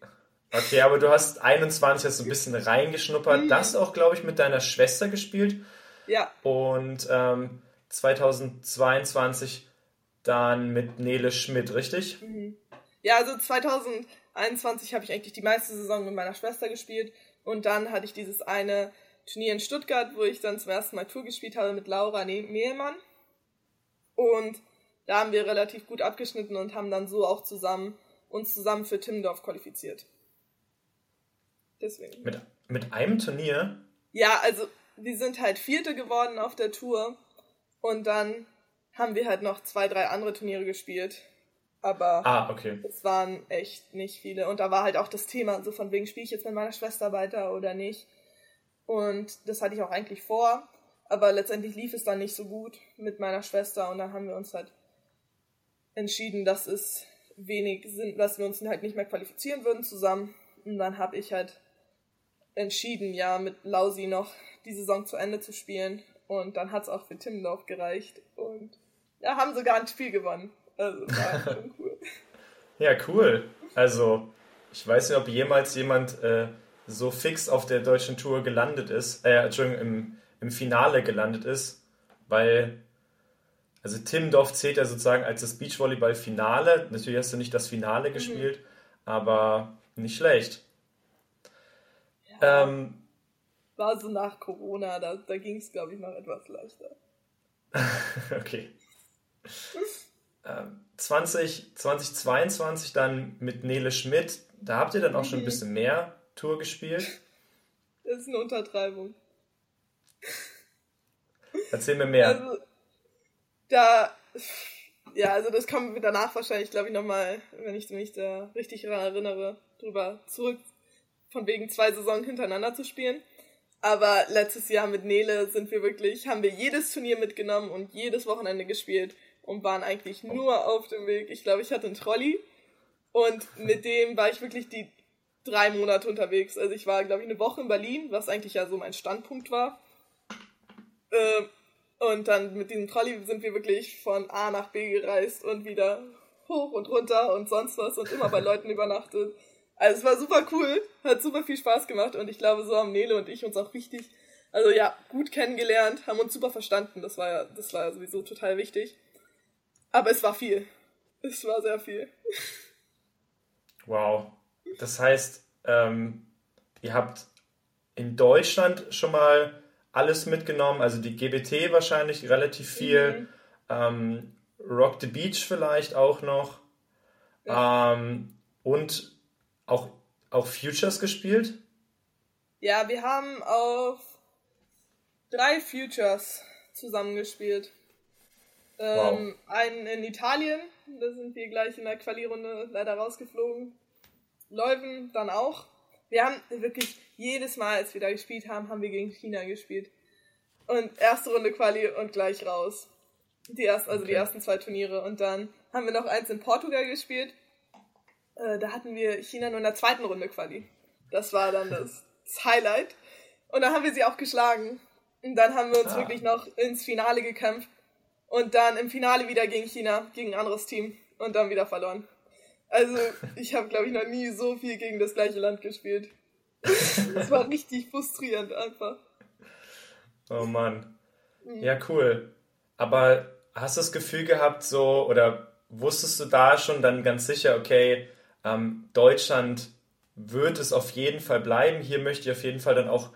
Okay, aber du hast 21 hast so ein bisschen reingeschnuppert. Mhm. Das auch, glaube ich, mit deiner Schwester gespielt. Ja. Und ähm, 2022 dann mit Nele Schmidt, richtig? Mhm. Ja, also 2021 habe ich eigentlich die meiste Saison mit meiner Schwester gespielt. Und dann hatte ich dieses eine Turnier in Stuttgart, wo ich dann zum ersten Mal Tour gespielt habe mit Laura Mehlmann. Und da haben wir relativ gut abgeschnitten und haben dann so auch zusammen uns zusammen für Timmendorf qualifiziert. Deswegen. Mit, mit einem Turnier? Ja, also wir sind halt Vierte geworden auf der Tour und dann haben wir halt noch zwei, drei andere Turniere gespielt. Aber ah, okay. es waren echt nicht viele. Und da war halt auch das Thema, so von wegen, spiele ich jetzt mit meiner Schwester weiter oder nicht. Und das hatte ich auch eigentlich vor. Aber letztendlich lief es dann nicht so gut mit meiner Schwester und dann haben wir uns halt entschieden, dass es wenig Sinn, dass wir uns halt nicht mehr qualifizieren würden zusammen. Und dann habe ich halt entschieden, ja, mit Lausi noch die Saison zu Ende zu spielen. Und dann hat es auch für Timmendorf gereicht. Und ja, haben sogar ein Spiel gewonnen. Also war schon cool. ja, cool. Also, ich weiß nicht, ob jemals jemand äh, so fix auf der deutschen Tour gelandet ist, äh, Entschuldigung, im, im Finale gelandet ist, weil, also Timmendorf zählt ja sozusagen als das Beachvolleyball-Finale. Natürlich hast du nicht das Finale mhm. gespielt, aber nicht schlecht. Ja. Ähm, war so nach Corona, da, da ging es, glaube ich, noch etwas leichter. okay. Ähm, 20, 2022 dann mit Nele Schmidt, da habt ihr dann auch schon ein mhm. bisschen mehr Tour gespielt. Das ist eine Untertreibung. Erzähl mir mehr. Also, da, ja, also das kommen wir danach wahrscheinlich, glaube ich, nochmal, wenn ich mich da richtig daran erinnere, drüber zurück, von wegen zwei Saisons hintereinander zu spielen. Aber letztes Jahr mit Nele sind wir wirklich, haben wir jedes Turnier mitgenommen und jedes Wochenende gespielt und waren eigentlich nur auf dem Weg. Ich glaube, ich hatte einen Trolley und mit dem war ich wirklich die drei Monate unterwegs. Also ich war, glaube ich, eine Woche in Berlin, was eigentlich ja so mein Standpunkt war. Äh, und dann mit diesem Trolley sind wir wirklich von A nach B gereist und wieder hoch und runter und sonst was und immer bei Leuten übernachtet. Also es war super cool, hat super viel Spaß gemacht und ich glaube, so haben Nele und ich uns auch richtig, also ja, gut kennengelernt, haben uns super verstanden. Das war ja, das war ja sowieso total wichtig. Aber es war viel. Es war sehr viel. Wow. Das heißt, ähm, ihr habt in Deutschland schon mal alles mitgenommen, also die GBT wahrscheinlich relativ viel, mhm. ähm, Rock the Beach vielleicht auch noch ja. ähm, und auch, auch Futures gespielt? Ja, wir haben auf drei Futures zusammengespielt. Ähm, wow. Einen in Italien, da sind wir gleich in der Quali-Runde leider rausgeflogen. Leuven dann auch. Wir haben wirklich jedes Mal, als wir da gespielt haben, haben wir gegen China gespielt. Und erste Runde Quali und gleich raus. Die erst, also okay. die ersten zwei Turniere. Und dann haben wir noch eins in Portugal gespielt. Äh, da hatten wir China nur in der zweiten Runde Quali. Das war dann das, das Highlight. Und dann haben wir sie auch geschlagen. Und dann haben wir uns ah. wirklich noch ins Finale gekämpft. Und dann im Finale wieder gegen China, gegen ein anderes Team. Und dann wieder verloren. Also, ich habe, glaube ich, noch nie so viel gegen das gleiche Land gespielt. Das war richtig frustrierend einfach. Oh Mann. Mhm. Ja, cool. Aber hast du das Gefühl gehabt, so, oder wusstest du da schon dann ganz sicher, okay, ähm, Deutschland wird es auf jeden Fall bleiben. Hier möchte ich auf jeden Fall dann auch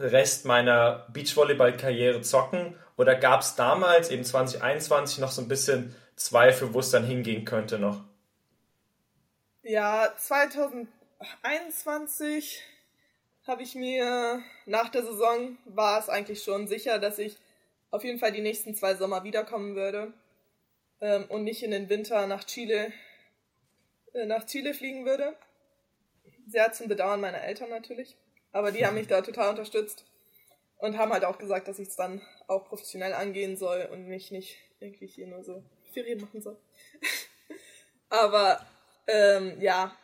Rest meiner Beachvolleyball-Karriere zocken. Oder gab es damals, eben 2021, noch so ein bisschen Zweifel, wo es dann hingehen könnte noch? Ja, 2021 habe ich mir nach der Saison war es eigentlich schon sicher, dass ich auf jeden Fall die nächsten zwei Sommer wiederkommen würde ähm, und nicht in den Winter nach Chile äh, nach Chile fliegen würde. Sehr zum Bedauern meiner Eltern natürlich, aber die haben mich da total unterstützt und haben halt auch gesagt, dass ich es dann auch professionell angehen soll und mich nicht irgendwie hier nur so Ferien machen soll. aber ähm, ja,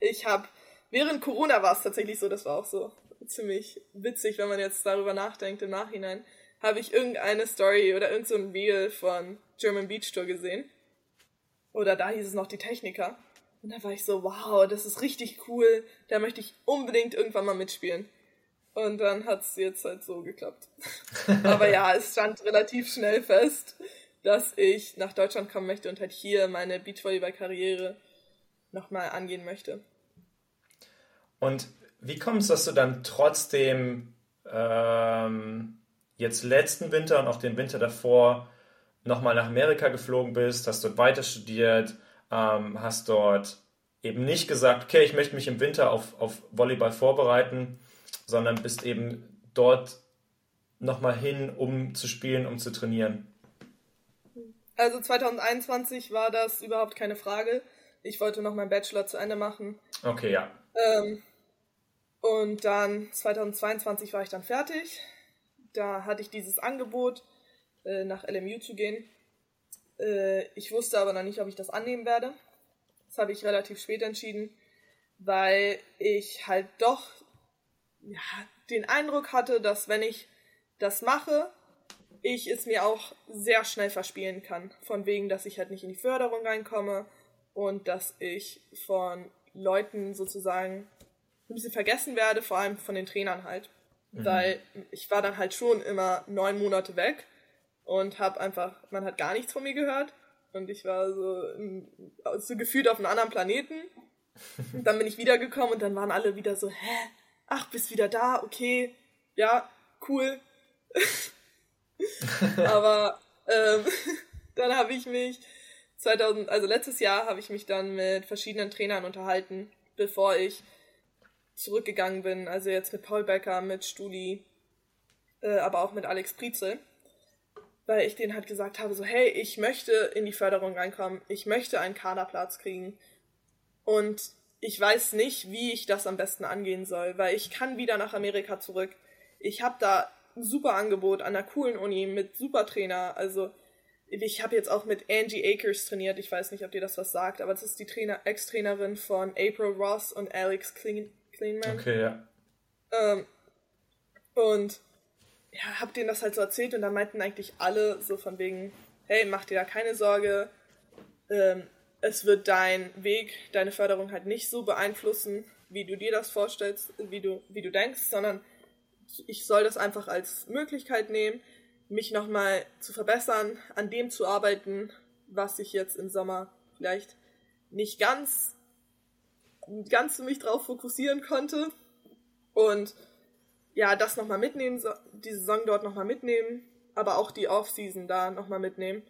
ich habe während Corona war es tatsächlich so, das war auch so ziemlich witzig, wenn man jetzt darüber nachdenkt im Nachhinein, habe ich irgendeine Story oder irgendein so Reel von German Beach Tour gesehen. Oder da hieß es noch die Techniker. Und da war ich so, wow, das ist richtig cool, da möchte ich unbedingt irgendwann mal mitspielen. Und dann hat es jetzt halt so geklappt. Aber ja, es stand relativ schnell fest, dass ich nach Deutschland kommen möchte und halt hier meine Beachvolleyball-Karriere nochmal angehen möchte. Und wie kommt es, dass du dann trotzdem ähm, jetzt letzten Winter und auch den Winter davor nochmal nach Amerika geflogen bist, hast dort weiter studiert, ähm, hast dort eben nicht gesagt, okay, ich möchte mich im Winter auf, auf Volleyball vorbereiten, sondern bist eben dort nochmal hin, um zu spielen, um zu trainieren? Also 2021 war das überhaupt keine Frage. Ich wollte noch meinen Bachelor zu Ende machen. Okay, ja. Ähm, und dann 2022 war ich dann fertig. Da hatte ich dieses Angebot, äh, nach LMU zu gehen. Äh, ich wusste aber noch nicht, ob ich das annehmen werde. Das habe ich relativ spät entschieden, weil ich halt doch ja, den Eindruck hatte, dass wenn ich das mache, ich es mir auch sehr schnell verspielen kann. Von wegen, dass ich halt nicht in die Förderung reinkomme und dass ich von Leuten sozusagen ein bisschen vergessen werde, vor allem von den Trainern halt. Mhm. Weil ich war dann halt schon immer neun Monate weg und habe einfach, man hat gar nichts von mir gehört und ich war so, so gefühlt auf einem anderen Planeten. Und dann bin ich wiedergekommen und dann waren alle wieder so, hä? ach, bist wieder da, okay, ja, cool. Aber ähm, dann habe ich mich 2000, also letztes Jahr habe ich mich dann mit verschiedenen Trainern unterhalten, bevor ich zurückgegangen bin. Also jetzt mit Paul Becker, mit Stuli, äh, aber auch mit Alex Prietzel. Weil ich denen halt gesagt habe, so, hey, ich möchte in die Förderung reinkommen, ich möchte einen Kaderplatz kriegen. Und ich weiß nicht, wie ich das am besten angehen soll, weil ich kann wieder nach Amerika zurück. Ich habe da ein super Angebot an einer coolen Uni mit super Trainer. Also ich habe jetzt auch mit Angie Akers trainiert. Ich weiß nicht, ob dir das was sagt, aber das ist die Trainer, Ex-Trainerin von April Ross und Alex Clean, Cleanman. Okay, ja. Ähm, und ja, hab denen das halt so erzählt und da meinten eigentlich alle so von wegen, hey, mach dir da keine Sorge. Ähm, es wird dein Weg, deine Förderung halt nicht so beeinflussen, wie du dir das vorstellst, wie du, wie du denkst, sondern ich soll das einfach als Möglichkeit nehmen, mich nochmal zu verbessern, an dem zu arbeiten, was ich jetzt im Sommer vielleicht nicht ganz, ganz mich drauf fokussieren konnte. Und ja, das nochmal mitnehmen, die Saison dort nochmal mitnehmen, aber auch die Offseason da nochmal mitnehmen.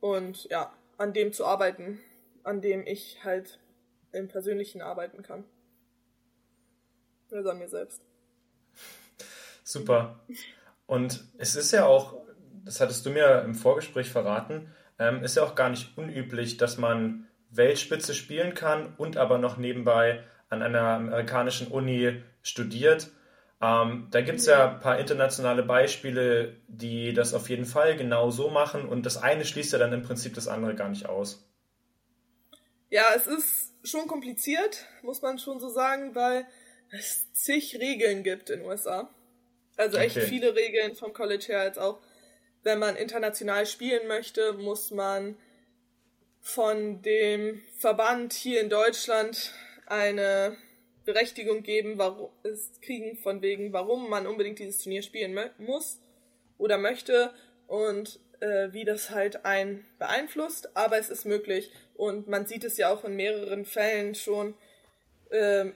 Und ja, an dem zu arbeiten, an dem ich halt im Persönlichen arbeiten kann. Also an mir selbst. Super. Und es ist ja auch, das hattest du mir im Vorgespräch verraten, ähm, ist ja auch gar nicht unüblich, dass man Weltspitze spielen kann und aber noch nebenbei an einer amerikanischen Uni studiert. Ähm, da gibt es ja ein paar internationale Beispiele, die das auf jeden Fall genau so machen und das eine schließt ja dann im Prinzip das andere gar nicht aus. Ja, es ist schon kompliziert, muss man schon so sagen, weil es zig Regeln gibt in den USA. Also echt okay. viele Regeln vom College her als auch, wenn man international spielen möchte, muss man von dem Verband hier in Deutschland eine Berechtigung geben, warum es kriegen von wegen, warum man unbedingt dieses Turnier spielen muss oder möchte und äh, wie das halt einen beeinflusst, aber es ist möglich und man sieht es ja auch in mehreren Fällen schon, äh,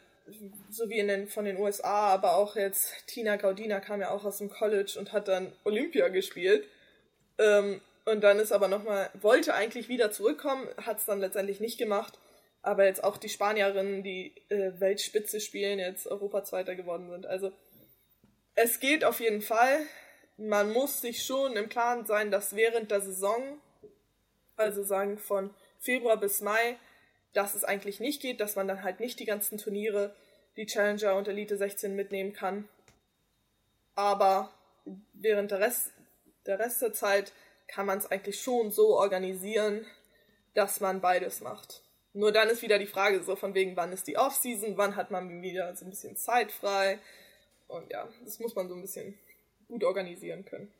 so wie in den, von den USA, aber auch jetzt Tina Gaudina kam ja auch aus dem College und hat dann Olympia gespielt. Ähm, und dann ist aber nochmal, wollte eigentlich wieder zurückkommen, hat es dann letztendlich nicht gemacht. Aber jetzt auch die Spanierinnen, die äh, Weltspitze spielen, jetzt Europazweiter geworden sind. Also es geht auf jeden Fall. Man muss sich schon im Klaren sein, dass während der Saison, also sagen von Februar bis Mai, dass es eigentlich nicht geht, dass man dann halt nicht die ganzen Turniere, die Challenger und Elite 16 mitnehmen kann. Aber während der Rest der, Rest der Zeit kann man es eigentlich schon so organisieren, dass man beides macht. Nur dann ist wieder die Frage so von wegen, wann ist die Offseason, wann hat man wieder so ein bisschen Zeit frei. Und ja, das muss man so ein bisschen gut organisieren können.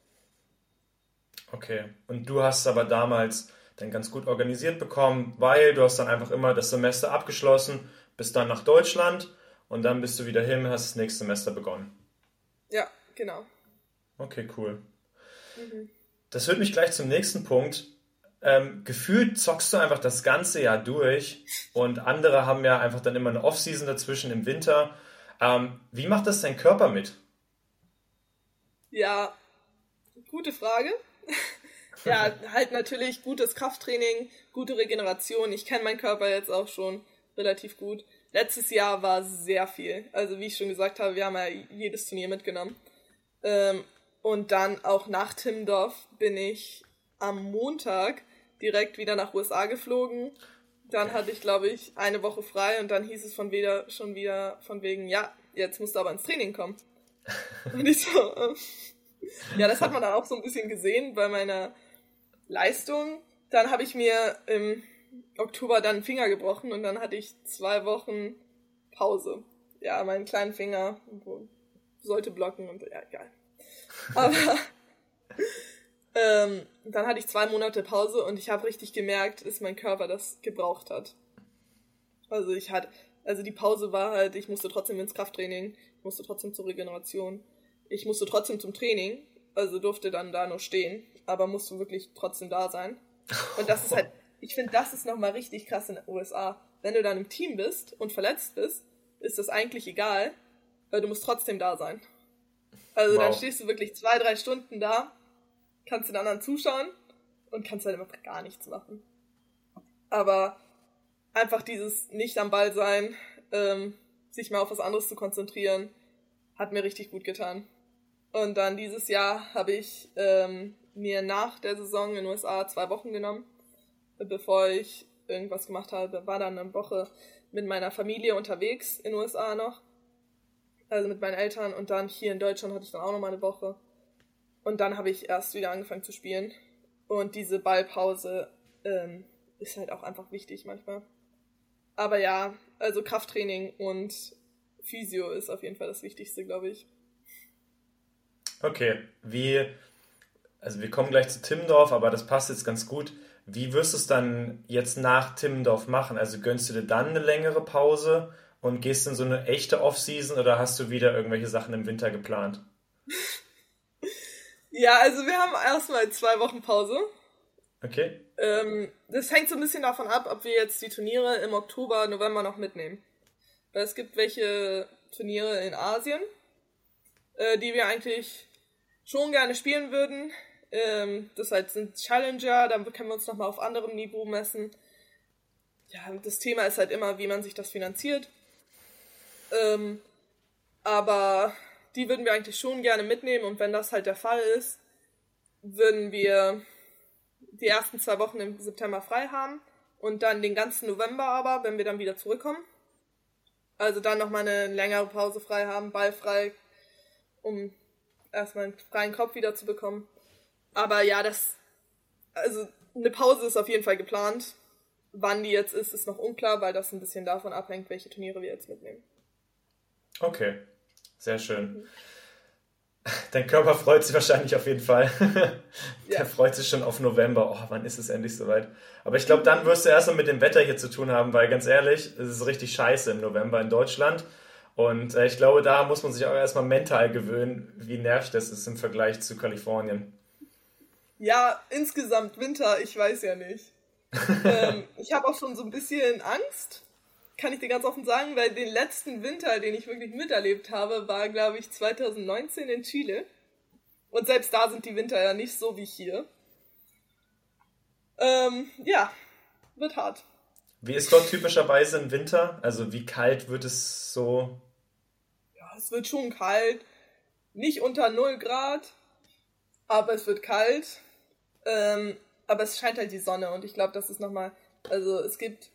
Okay, und du hast aber damals dann ganz gut organisiert bekommen, weil du hast dann einfach immer das Semester abgeschlossen, bist dann nach Deutschland und dann bist du wieder hin, hast das nächste Semester begonnen. Ja, genau. Okay, cool. Mhm. Das führt mich gleich zum nächsten Punkt. Ähm, gefühlt zockst du einfach das ganze Jahr durch und andere haben ja einfach dann immer eine Offseason dazwischen im Winter. Ähm, wie macht das dein Körper mit? Ja, gute Frage. ja, halt natürlich gutes Krafttraining, gute Regeneration. Ich kenne meinen Körper jetzt auch schon relativ gut. Letztes Jahr war sehr viel. Also wie ich schon gesagt habe, wir haben ja jedes Turnier mitgenommen. Ähm, und dann auch nach Timmendorf bin ich am Montag direkt wieder nach USA geflogen. Dann hatte ich, glaube ich, eine Woche frei und dann hieß es von wieder, schon wieder von wegen, ja, jetzt musst du aber ins Training kommen. und ich so, äh, ja, das hat man dann auch so ein bisschen gesehen bei meiner Leistung. Dann habe ich mir im Oktober dann einen Finger gebrochen und dann hatte ich zwei Wochen Pause. Ja, meinen kleinen Finger sollte blocken und ja, egal. Aber ähm, dann hatte ich zwei Monate Pause und ich habe richtig gemerkt, dass mein Körper das gebraucht hat. Also ich hatte, also die Pause war halt, ich musste trotzdem ins Krafttraining, ich musste trotzdem zur Regeneration, ich musste trotzdem zum Training, also durfte dann da nur stehen aber musst du wirklich trotzdem da sein. Und das ist halt, ich finde, das ist nochmal richtig krass in den USA. Wenn du dann im Team bist und verletzt bist, ist das eigentlich egal, weil du musst trotzdem da sein. Also wow. dann stehst du wirklich zwei, drei Stunden da, kannst den anderen zuschauen und kannst halt einfach gar nichts machen. Aber einfach dieses nicht am Ball sein, ähm, sich mal auf was anderes zu konzentrieren, hat mir richtig gut getan. Und dann dieses Jahr habe ich ähm, mir nach der Saison in den USA zwei Wochen genommen, bevor ich irgendwas gemacht habe. War dann eine Woche mit meiner Familie unterwegs in den USA noch. Also mit meinen Eltern. Und dann hier in Deutschland hatte ich dann auch noch mal eine Woche. Und dann habe ich erst wieder angefangen zu spielen. Und diese Ballpause ähm, ist halt auch einfach wichtig manchmal. Aber ja, also Krafttraining und Physio ist auf jeden Fall das Wichtigste, glaube ich. Okay, wie, also wir kommen gleich zu Timmendorf, aber das passt jetzt ganz gut. Wie wirst du es dann jetzt nach Timmendorf machen? Also gönnst du dir dann eine längere Pause und gehst in so eine echte Off-Season oder hast du wieder irgendwelche Sachen im Winter geplant? ja, also wir haben erstmal zwei Wochen Pause. Okay. Ähm, das hängt so ein bisschen davon ab, ob wir jetzt die Turniere im Oktober, November noch mitnehmen. Weil es gibt welche Turniere in Asien, äh, die wir eigentlich schon gerne spielen würden. Ähm, das halt sind Challenger, dann können wir uns nochmal auf anderem Niveau messen. Ja, das Thema ist halt immer, wie man sich das finanziert. Ähm, aber die würden wir eigentlich schon gerne mitnehmen und wenn das halt der Fall ist, würden wir die ersten zwei Wochen im September frei haben und dann den ganzen November aber, wenn wir dann wieder zurückkommen. Also dann nochmal eine längere Pause frei haben, ballfrei, um erstmal einen freien Kopf wieder zu bekommen. Aber ja, das, also eine Pause ist auf jeden Fall geplant. Wann die jetzt ist, ist noch unklar, weil das ein bisschen davon abhängt, welche Turniere wir jetzt mitnehmen. Okay, sehr schön. Dein Körper freut sich wahrscheinlich auf jeden Fall. Der ja. freut sich schon auf November. Oh, wann ist es endlich soweit? Aber ich glaube, dann wirst du erstmal mit dem Wetter hier zu tun haben, weil ganz ehrlich, es ist richtig scheiße im November in Deutschland. Und äh, ich glaube, da muss man sich auch erstmal mental gewöhnen, wie nervig das ist im Vergleich zu Kalifornien. Ja, insgesamt Winter, ich weiß ja nicht. ähm, ich habe auch schon so ein bisschen Angst, kann ich dir ganz offen sagen, weil den letzten Winter, den ich wirklich miterlebt habe, war, glaube ich, 2019 in Chile. Und selbst da sind die Winter ja nicht so wie hier. Ähm, ja, wird hart. Wie ist dort typischerweise im Winter? Also wie kalt wird es so? Ja, es wird schon kalt. Nicht unter 0 Grad, aber es wird kalt. Ähm, aber es scheint halt die Sonne und ich glaube, das ist nochmal, also es gibt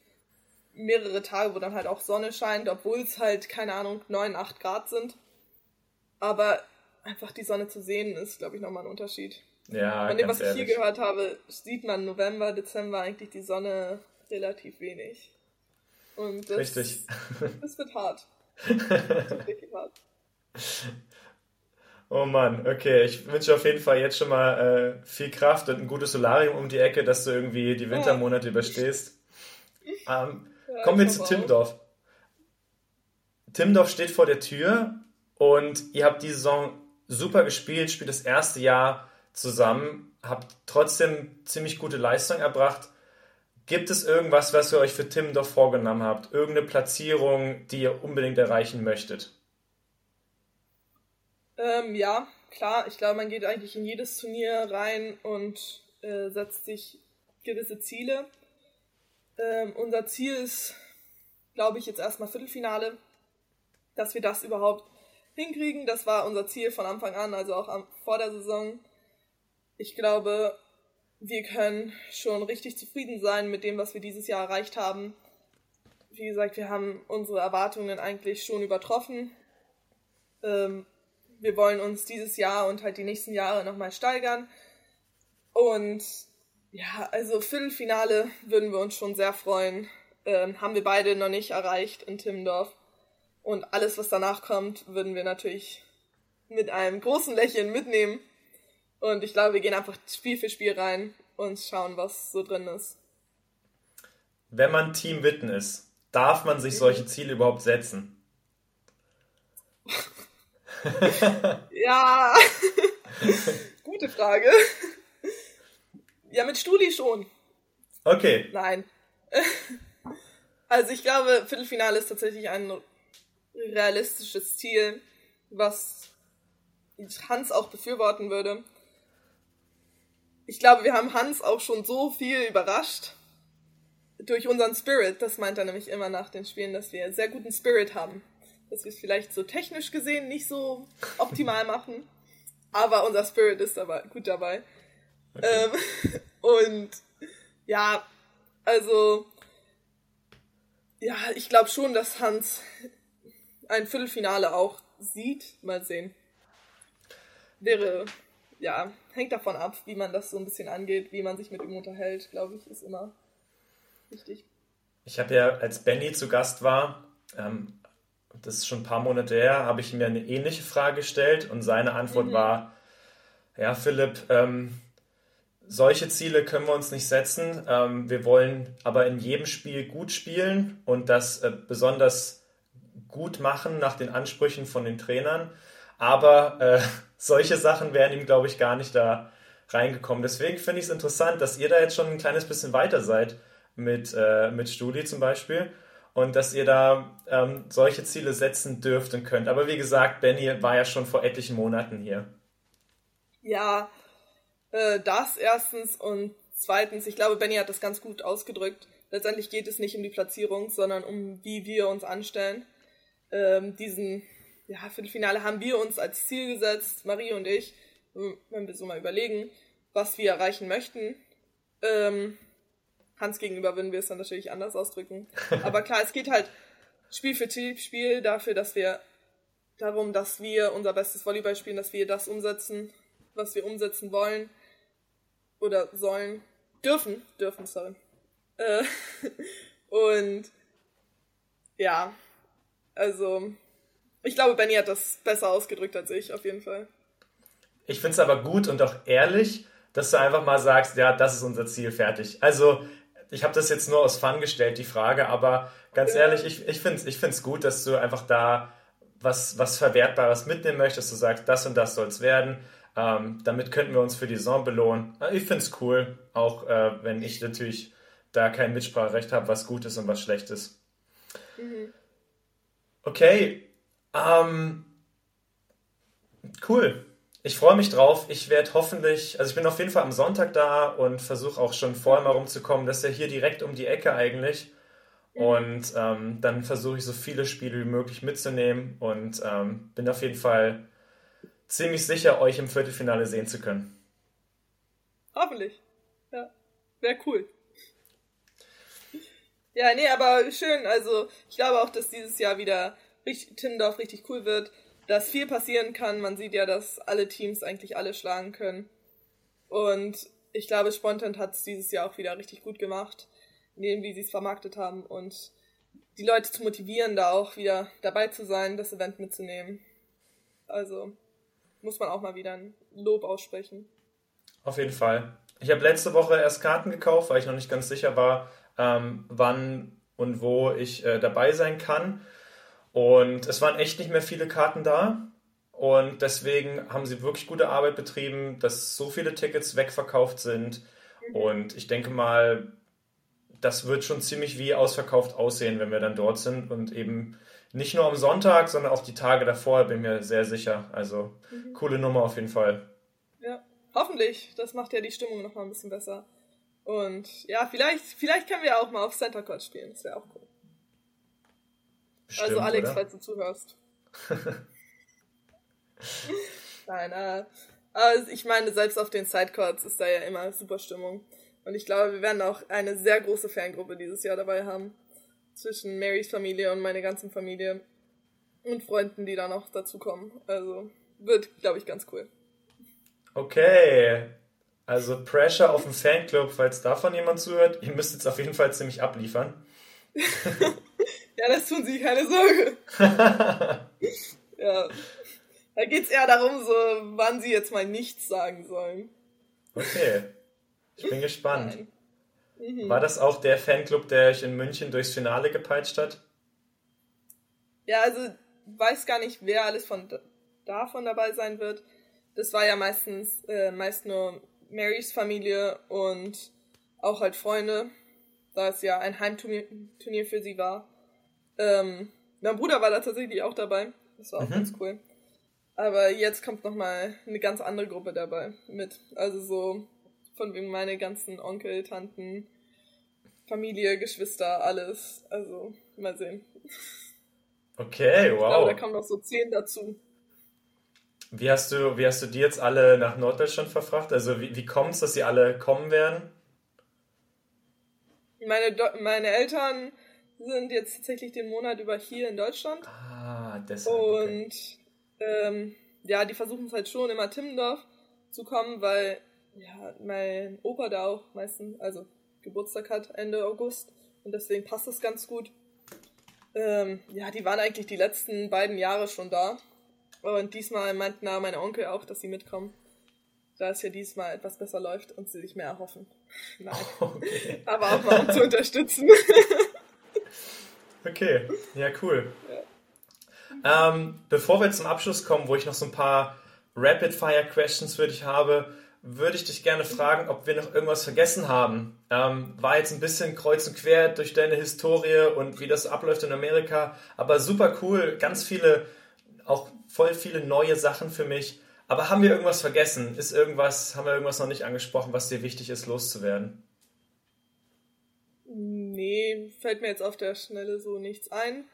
mehrere Tage, wo dann halt auch Sonne scheint, obwohl es halt, keine Ahnung, 9, 8 Grad sind. Aber einfach die Sonne zu sehen, ist, glaube ich, nochmal ein Unterschied. Ja, Von dem, was ich ehrlich. hier gehört habe, sieht man November, Dezember eigentlich die Sonne relativ wenig. Und das, Richtig. Das wird hart. Das wird hart. Oh Mann, okay. Ich wünsche auf jeden Fall jetzt schon mal äh, viel Kraft und ein gutes Solarium um die Ecke, dass du irgendwie die Wintermonate ja. überstehst. Ähm, Kommen wir zu Timdorf. Timdorf steht vor der Tür und ihr habt die Saison super gespielt, spielt das erste Jahr zusammen, habt trotzdem ziemlich gute Leistung erbracht. Gibt es irgendwas, was ihr euch für Timdorf vorgenommen habt? Irgendeine Platzierung, die ihr unbedingt erreichen möchtet? Ähm, ja, klar. Ich glaube, man geht eigentlich in jedes Turnier rein und äh, setzt sich gewisse Ziele. Ähm, unser Ziel ist, glaube ich, jetzt erstmal Viertelfinale, dass wir das überhaupt hinkriegen. Das war unser Ziel von Anfang an, also auch am, vor der Saison. Ich glaube, wir können schon richtig zufrieden sein mit dem, was wir dieses Jahr erreicht haben. Wie gesagt, wir haben unsere Erwartungen eigentlich schon übertroffen. Ähm, wir wollen uns dieses Jahr und halt die nächsten Jahre nochmal steigern. Und ja, also Viertelfinale würden wir uns schon sehr freuen. Ähm, haben wir beide noch nicht erreicht in Timmendorf. Und alles, was danach kommt, würden wir natürlich mit einem großen Lächeln mitnehmen. Und ich glaube, wir gehen einfach Spiel für Spiel rein und schauen, was so drin ist. Wenn man Team Witten ist, darf man sich solche Ziele überhaupt setzen? ja, gute Frage. Ja, mit Studi schon. Okay. Nein. Also ich glaube, Viertelfinale ist tatsächlich ein realistisches Ziel, was Hans auch befürworten würde. Ich glaube, wir haben Hans auch schon so viel überrascht durch unseren Spirit. Das meint er nämlich immer nach den Spielen, dass wir sehr guten Spirit haben. Dass wir es vielleicht so technisch gesehen nicht so optimal machen, aber unser Spirit ist dabei, gut dabei. Okay. Ähm, und ja, also ja, ich glaube schon, dass Hans ein Viertelfinale auch sieht. Mal sehen. Wäre, ja, hängt davon ab, wie man das so ein bisschen angeht, wie man sich mit ihm unterhält, glaube ich, ist immer wichtig. Ich habe ja, als Benny zu Gast war, ähm, das ist schon ein paar Monate her, habe ich mir eine ähnliche Frage gestellt und seine Antwort mhm. war, ja, Philipp, ähm, solche Ziele können wir uns nicht setzen. Ähm, wir wollen aber in jedem Spiel gut spielen und das äh, besonders gut machen nach den Ansprüchen von den Trainern. Aber äh, solche Sachen wären ihm, glaube ich, gar nicht da reingekommen. Deswegen finde ich es interessant, dass ihr da jetzt schon ein kleines bisschen weiter seid mit, äh, mit Studi zum Beispiel und dass ihr da ähm, solche Ziele setzen dürft und könnt. Aber wie gesagt, Benny war ja schon vor etlichen Monaten hier. Ja, äh, das erstens und zweitens, ich glaube, Benny hat das ganz gut ausgedrückt. Letztendlich geht es nicht um die Platzierung, sondern um wie wir uns anstellen. Ähm, diesen ja, Viertelfinale haben wir uns als Ziel gesetzt, Marie und ich, wenn wir so mal überlegen, was wir erreichen möchten. Ähm, Hans gegenüber würden wir es dann natürlich anders ausdrücken. Aber klar, es geht halt Spiel für Spiel dafür, dass wir darum, dass wir unser bestes Volleyball spielen, dass wir das umsetzen, was wir umsetzen wollen oder sollen, dürfen, dürfen, sorry. Äh, und ja, also ich glaube, Benny hat das besser ausgedrückt als ich, auf jeden Fall. Ich finde es aber gut und auch ehrlich, dass du einfach mal sagst, ja, das ist unser Ziel, fertig. Also, ich habe das jetzt nur aus Fun gestellt, die Frage, aber ganz ja. ehrlich, ich, ich finde es ich find's gut, dass du einfach da was, was Verwertbares mitnehmen möchtest. Du sagst, das und das soll es werden. Ähm, damit könnten wir uns für die Saison belohnen. Ich finde es cool, auch äh, wenn ich natürlich da kein Mitspracherecht habe, was gut ist und was schlecht ist. Mhm. Okay, ähm, cool. Ich freue mich drauf. Ich werde hoffentlich, also ich bin auf jeden Fall am Sonntag da und versuche auch schon vorher mal rumzukommen. Das ist ja hier direkt um die Ecke eigentlich. Mhm. Und ähm, dann versuche ich so viele Spiele wie möglich mitzunehmen und ähm, bin auf jeden Fall ziemlich sicher, euch im Viertelfinale sehen zu können. Hoffentlich. Ja. Wäre cool. Ja, nee, aber schön. Also, ich glaube auch, dass dieses Jahr wieder richtig, Timmendorf richtig cool wird, dass viel passieren kann. Man sieht ja, dass alle Teams eigentlich alle schlagen können. Und ich glaube, Spontan hat es dieses Jahr auch wieder richtig gut gemacht, in dem, wie sie es vermarktet haben und die Leute zu motivieren, da auch wieder dabei zu sein, das Event mitzunehmen. Also, muss man auch mal wieder ein Lob aussprechen. Auf jeden Fall. Ich habe letzte Woche erst Karten gekauft, weil ich noch nicht ganz sicher war, ähm, wann und wo ich äh, dabei sein kann. Und es waren echt nicht mehr viele Karten da. Und deswegen haben sie wirklich gute Arbeit betrieben, dass so viele Tickets wegverkauft sind. Mhm. Und ich denke mal, das wird schon ziemlich wie ausverkauft aussehen, wenn wir dann dort sind und eben nicht nur am Sonntag, sondern auch die Tage davor, bin mir sehr sicher. Also mhm. coole Nummer auf jeden Fall. Ja, hoffentlich. Das macht ja die Stimmung nochmal ein bisschen besser. Und ja, vielleicht, vielleicht können wir auch mal auf Center Court spielen. Das wäre auch cool. Bestimmt, also Alex, oder? falls du zuhörst. Nein, äh, also ich meine, selbst auf den Sidecourts ist da ja immer super Stimmung. Und ich glaube, wir werden auch eine sehr große Fangruppe dieses Jahr dabei haben zwischen Marys Familie und meine ganzen Familie und Freunden, die da noch dazukommen. Also wird, glaube ich, ganz cool. Okay. Also Pressure auf den Fanclub, falls davon jemand zuhört. Ihr müsst jetzt auf jeden Fall ziemlich abliefern. ja, das tun Sie, keine Sorge. ja. Da geht es eher darum, so, wann Sie jetzt mal nichts sagen sollen. Okay. Ich bin gespannt. Nein. Mhm. War das auch der Fanclub, der euch in München durchs Finale gepeitscht hat? Ja, also weiß gar nicht, wer alles von davon dabei sein wird. Das war ja meistens äh, meist nur Marys Familie und auch halt Freunde, da es ja ein Heimturnier für sie war. Ähm, mein Bruder war da tatsächlich auch dabei. Das war auch mhm. ganz cool. Aber jetzt kommt nochmal eine ganz andere Gruppe dabei mit. Also so von wegen meine ganzen Onkel, Tanten, Familie, Geschwister, alles. Also mal sehen. Okay, wow. Ich glaube, da kommen noch so zehn dazu. Wie hast du, wie hast du die jetzt alle nach Norddeutschland verfrachtet? Also wie, wie kommt es, dass sie alle kommen werden? Meine, meine Eltern sind jetzt tatsächlich den Monat über hier in Deutschland. Ah, deshalb. Und okay. ähm, ja, die versuchen es halt schon immer Timmendorf zu kommen, weil ja, mein Opa da auch meistens, also Geburtstag hat Ende August und deswegen passt es ganz gut. Ähm, ja, die waren eigentlich die letzten beiden Jahre schon da. Und diesmal meinten da meine Onkel auch, dass sie mitkommen. Da es ja diesmal etwas besser läuft und sie sich mehr erhoffen. Nein. Okay. Aber auch mal um zu unterstützen. okay, ja, cool. Ja. Ähm, bevor wir zum Abschluss kommen, wo ich noch so ein paar Rapid-Fire-Questions für dich habe, würde ich dich gerne fragen, ob wir noch irgendwas vergessen haben. Ähm, war jetzt ein bisschen kreuz und quer durch deine Historie und wie das abläuft in Amerika, aber super cool, ganz viele, auch voll viele neue Sachen für mich. Aber haben wir irgendwas vergessen? Ist irgendwas, haben wir irgendwas noch nicht angesprochen, was dir wichtig ist, loszuwerden? Nee, fällt mir jetzt auf der Schnelle so nichts ein.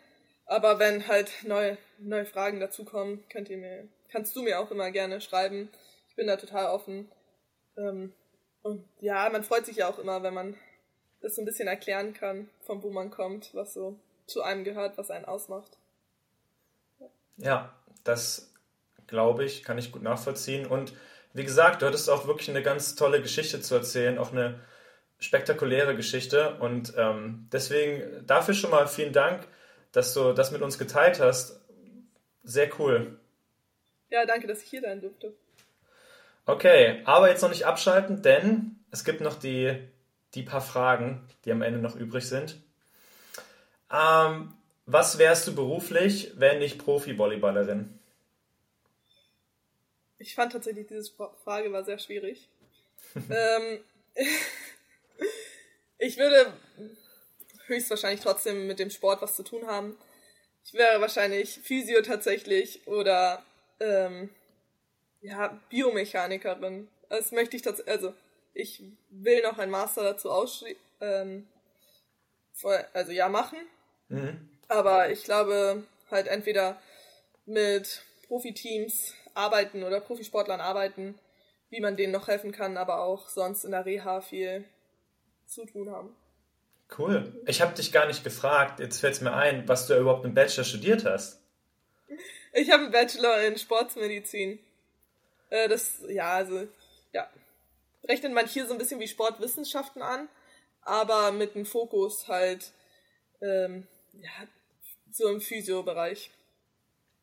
Aber wenn halt neue, neue Fragen dazukommen, könnt ihr mir, kannst du mir auch immer gerne schreiben. Ich bin da total offen. Ähm, und ja, man freut sich ja auch immer, wenn man das so ein bisschen erklären kann, von wo man kommt, was so zu einem gehört, was einen ausmacht. Ja, das glaube ich, kann ich gut nachvollziehen. Und wie gesagt, du hattest auch wirklich eine ganz tolle Geschichte zu erzählen, auch eine spektakuläre Geschichte. Und ähm, deswegen dafür schon mal vielen Dank, dass du das mit uns geteilt hast. Sehr cool. Ja, danke, dass ich hier sein durfte. Okay, aber jetzt noch nicht abschalten, denn es gibt noch die, die paar Fragen, die am Ende noch übrig sind. Ähm, was wärst du beruflich, wenn nicht Profi-Volleyballerin? Ich fand tatsächlich, diese Frage war sehr schwierig. ähm, ich würde höchstwahrscheinlich trotzdem mit dem Sport was zu tun haben. Ich wäre wahrscheinlich Physio tatsächlich oder ähm, ja, Biomechanikerin. Das möchte ich tatsächlich, also ich will noch ein Master dazu ausschließen, ähm, also ja, machen. Mhm. Aber ich glaube, halt entweder mit Profiteams arbeiten oder Profisportlern arbeiten, wie man denen noch helfen kann, aber auch sonst in der Reha viel zu tun haben. Cool. Ich habe dich gar nicht gefragt, jetzt fällt es mir ein, was du überhaupt im Bachelor studiert hast. Ich habe einen Bachelor in Sportsmedizin. Äh, das, ja, also, ja. Rechnet man hier so ein bisschen wie Sportwissenschaften an, aber mit einem Fokus halt, ähm, ja, so im Physio-Bereich.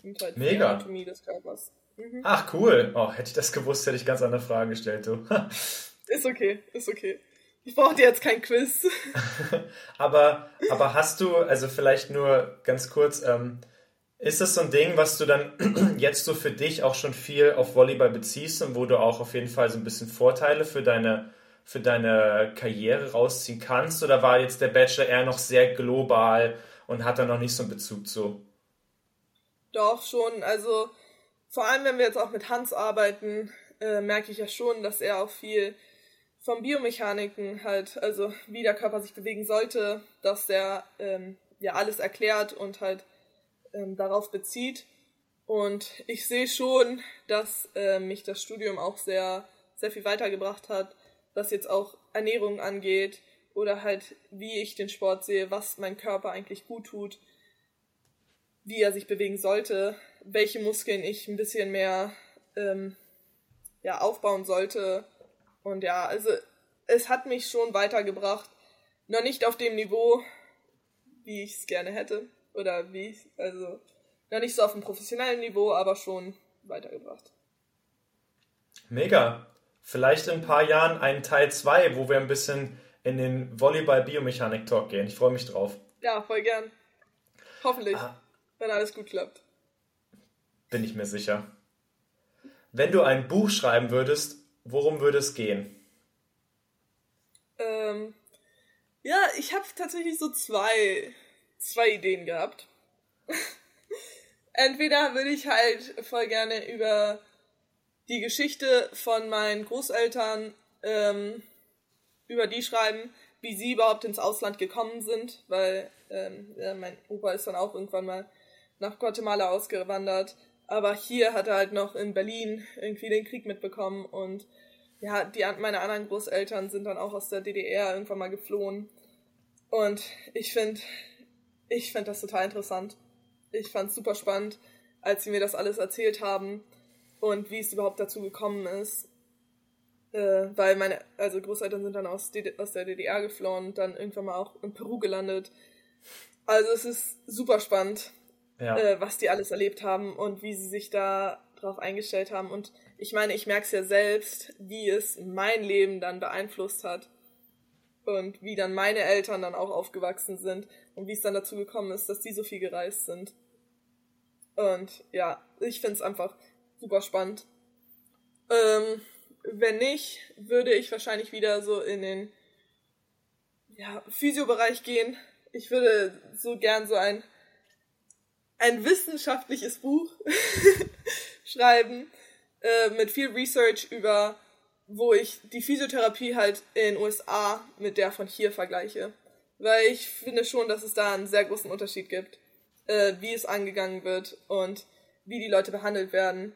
Und halt Mega. Anatomie des Körpers. Mhm. Ach, cool. Oh, hätte ich das gewusst, hätte ich ganz andere Fragen gestellt, du. ist okay, ist okay. Ich brauche dir jetzt kein Quiz. aber, aber hast du, also vielleicht nur ganz kurz, ähm, ist das so ein Ding, was du dann jetzt so für dich auch schon viel auf Volleyball beziehst und wo du auch auf jeden Fall so ein bisschen Vorteile für deine, für deine Karriere rausziehen kannst? Oder war jetzt der Bachelor eher noch sehr global und hat da noch nicht so einen Bezug zu? Doch, schon. Also vor allem, wenn wir jetzt auch mit Hans arbeiten, äh, merke ich ja schon, dass er auch viel vom Biomechaniken halt, also wie der Körper sich bewegen sollte, dass der ähm, ja alles erklärt und halt ähm, darauf bezieht. Und ich sehe schon, dass äh, mich das Studium auch sehr, sehr viel weitergebracht hat, was jetzt auch Ernährung angeht oder halt wie ich den Sport sehe, was mein Körper eigentlich gut tut, wie er sich bewegen sollte, welche Muskeln ich ein bisschen mehr ähm, ja, aufbauen sollte. Und ja, also es hat mich schon weitergebracht. Noch nicht auf dem Niveau, wie ich es gerne hätte. Oder wie, also, noch nicht so auf einem professionellen Niveau, aber schon weitergebracht. Mega. Vielleicht in ein paar Jahren ein Teil 2, wo wir ein bisschen in den Volleyball-Biomechanik-Talk gehen. Ich freue mich drauf. Ja, voll gern. Hoffentlich, ah. wenn alles gut klappt. Bin ich mir sicher. Wenn du ein Buch schreiben würdest, worum würde es gehen? Ähm, ja, ich habe tatsächlich so zwei zwei Ideen gehabt. Entweder würde ich halt voll gerne über die Geschichte von meinen Großeltern ähm, über die schreiben, wie sie überhaupt ins Ausland gekommen sind, weil ähm, ja, mein Opa ist dann auch irgendwann mal nach Guatemala ausgewandert, aber hier hat er halt noch in Berlin irgendwie den Krieg mitbekommen und ja, die, meine anderen Großeltern sind dann auch aus der DDR irgendwann mal geflohen. Und ich finde, ich finde das total interessant. Ich fand es super spannend, als sie mir das alles erzählt haben und wie es überhaupt dazu gekommen ist. Äh, weil meine, also Großeltern sind dann aus, aus der DDR geflohen und dann irgendwann mal auch in Peru gelandet. Also es ist super spannend, ja. äh, was die alles erlebt haben und wie sie sich da drauf eingestellt haben. Und ich meine, ich merke es ja selbst, wie es mein Leben dann beeinflusst hat. Und wie dann meine Eltern dann auch aufgewachsen sind und wie es dann dazu gekommen ist, dass die so viel gereist sind. Und ja, ich finde es einfach super spannend. Ähm, wenn nicht, würde ich wahrscheinlich wieder so in den ja, Physiobereich gehen. Ich würde so gern so ein, ein wissenschaftliches Buch schreiben äh, mit viel Research über, wo ich die Physiotherapie halt in den USA mit der von hier vergleiche. Weil ich finde schon, dass es da einen sehr großen Unterschied gibt, äh, wie es angegangen wird und wie die Leute behandelt werden.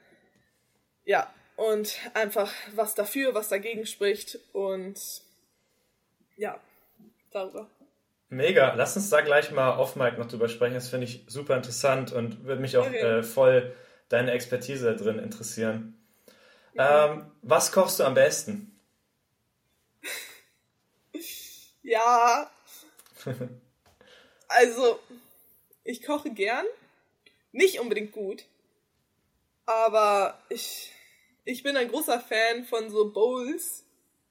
Ja, und einfach was dafür, was dagegen spricht und ja, darüber. Mega, lass uns da gleich mal off Mike noch drüber sprechen. Das finde ich super interessant und würde mich auch okay. äh, voll deine Expertise da drin interessieren. Ähm, was kochst du am besten? ja, also ich koche gern, nicht unbedingt gut, aber ich, ich bin ein großer Fan von so Bowls.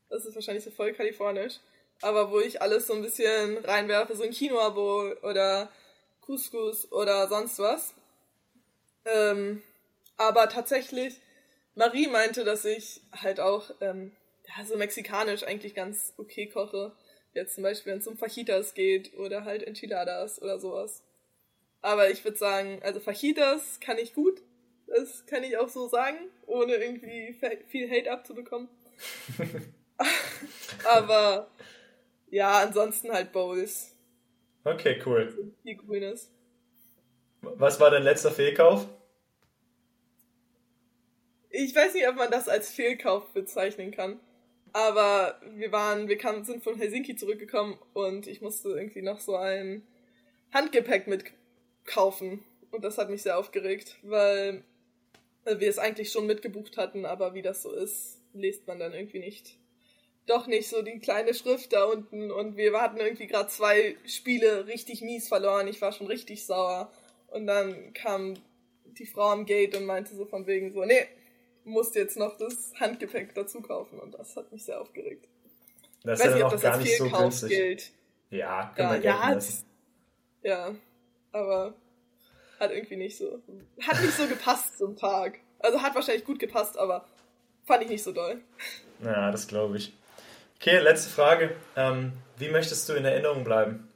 Das ist wahrscheinlich so voll kalifornisch. Aber wo ich alles so ein bisschen reinwerfe, so ein Quinoa Bowl oder Couscous oder sonst was. Ähm, aber tatsächlich, Marie meinte, dass ich halt auch ähm, ja, so mexikanisch eigentlich ganz okay koche. Jetzt zum Beispiel, wenn es um Fajitas geht oder halt Enchiladas oder sowas. Aber ich würde sagen, also Fajitas kann ich gut. Das kann ich auch so sagen, ohne irgendwie viel Hate abzubekommen. Aber ja, ansonsten halt Bowls. Okay, cool. Viel Grünes. Was war dein letzter Fehlkauf? Ich weiß nicht, ob man das als Fehlkauf bezeichnen kann. Aber wir waren, wir kamen, sind von Helsinki zurückgekommen und ich musste irgendwie noch so ein Handgepäck mitkaufen. Und das hat mich sehr aufgeregt, weil wir es eigentlich schon mitgebucht hatten, aber wie das so ist, liest man dann irgendwie nicht. Doch nicht so die kleine Schrift da unten und wir hatten irgendwie gerade zwei Spiele richtig mies verloren. Ich war schon richtig sauer. Und dann kam die Frau am Gate und meinte so von wegen so, nee, musst jetzt noch das Handgepäck dazu kaufen und das hat mich sehr aufgeregt. Das ist weiß ja nicht, das als Fehlkauf so gilt. Ja, ja, ja, ja, aber hat irgendwie nicht so. Hat nicht so gepasst zum Tag. Also hat wahrscheinlich gut gepasst, aber fand ich nicht so doll. Ja, das glaube ich. Okay, letzte Frage. Ähm, wie möchtest du in Erinnerung bleiben?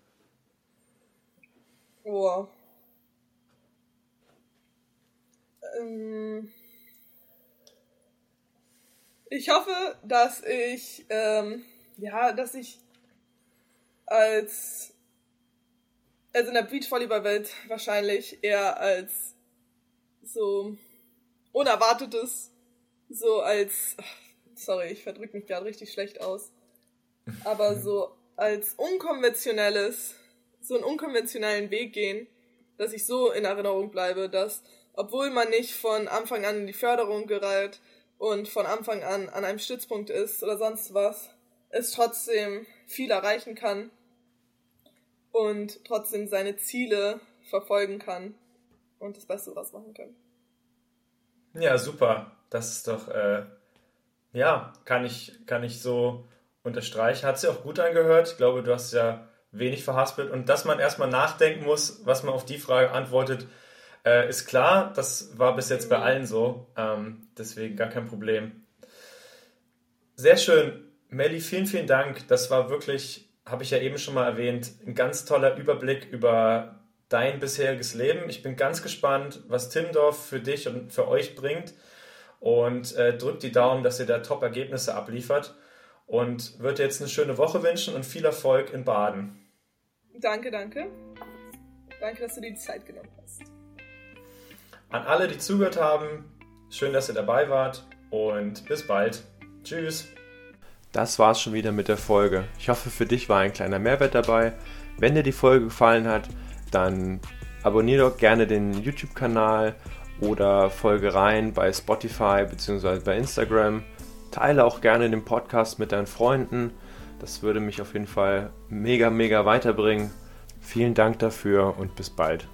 Boah. Ähm, ich hoffe, dass ich, ähm, ja, dass ich als also in der Beachvolleyball-Welt wahrscheinlich eher als so unerwartetes, so als, sorry, ich verdrücke mich gerade richtig schlecht aus, aber so als unkonventionelles, so einen unkonventionellen Weg gehen, dass ich so in Erinnerung bleibe, dass obwohl man nicht von Anfang an in die Förderung gerät und von Anfang an an einem Stützpunkt ist oder sonst was, es trotzdem viel erreichen kann und trotzdem seine Ziele verfolgen kann und das Beste daraus machen kann. Ja, super. Das ist doch, äh, ja, kann ich, kann ich so unterstreichen. Hat sich auch gut angehört. Ich glaube, du hast ja wenig verhaspelt. Und dass man erstmal nachdenken muss, was man auf die Frage antwortet, äh, ist klar. Das war bis jetzt bei allen so. Ähm, deswegen gar kein Problem. Sehr schön. Melli, vielen, vielen Dank. Das war wirklich habe ich ja eben schon mal erwähnt, ein ganz toller Überblick über dein bisheriges Leben. Ich bin ganz gespannt, was Timdorf für dich und für euch bringt und äh, drückt die Daumen, dass ihr da Top-Ergebnisse abliefert und würde jetzt eine schöne Woche wünschen und viel Erfolg in Baden. Danke, danke. Danke, dass du dir die Zeit genommen hast. An alle, die zugehört haben, schön, dass ihr dabei wart und bis bald. Tschüss. Das war's schon wieder mit der Folge. Ich hoffe, für dich war ein kleiner Mehrwert dabei. Wenn dir die Folge gefallen hat, dann abonniere doch gerne den YouTube-Kanal oder folge rein bei Spotify bzw. bei Instagram. Teile auch gerne den Podcast mit deinen Freunden. Das würde mich auf jeden Fall mega, mega weiterbringen. Vielen Dank dafür und bis bald.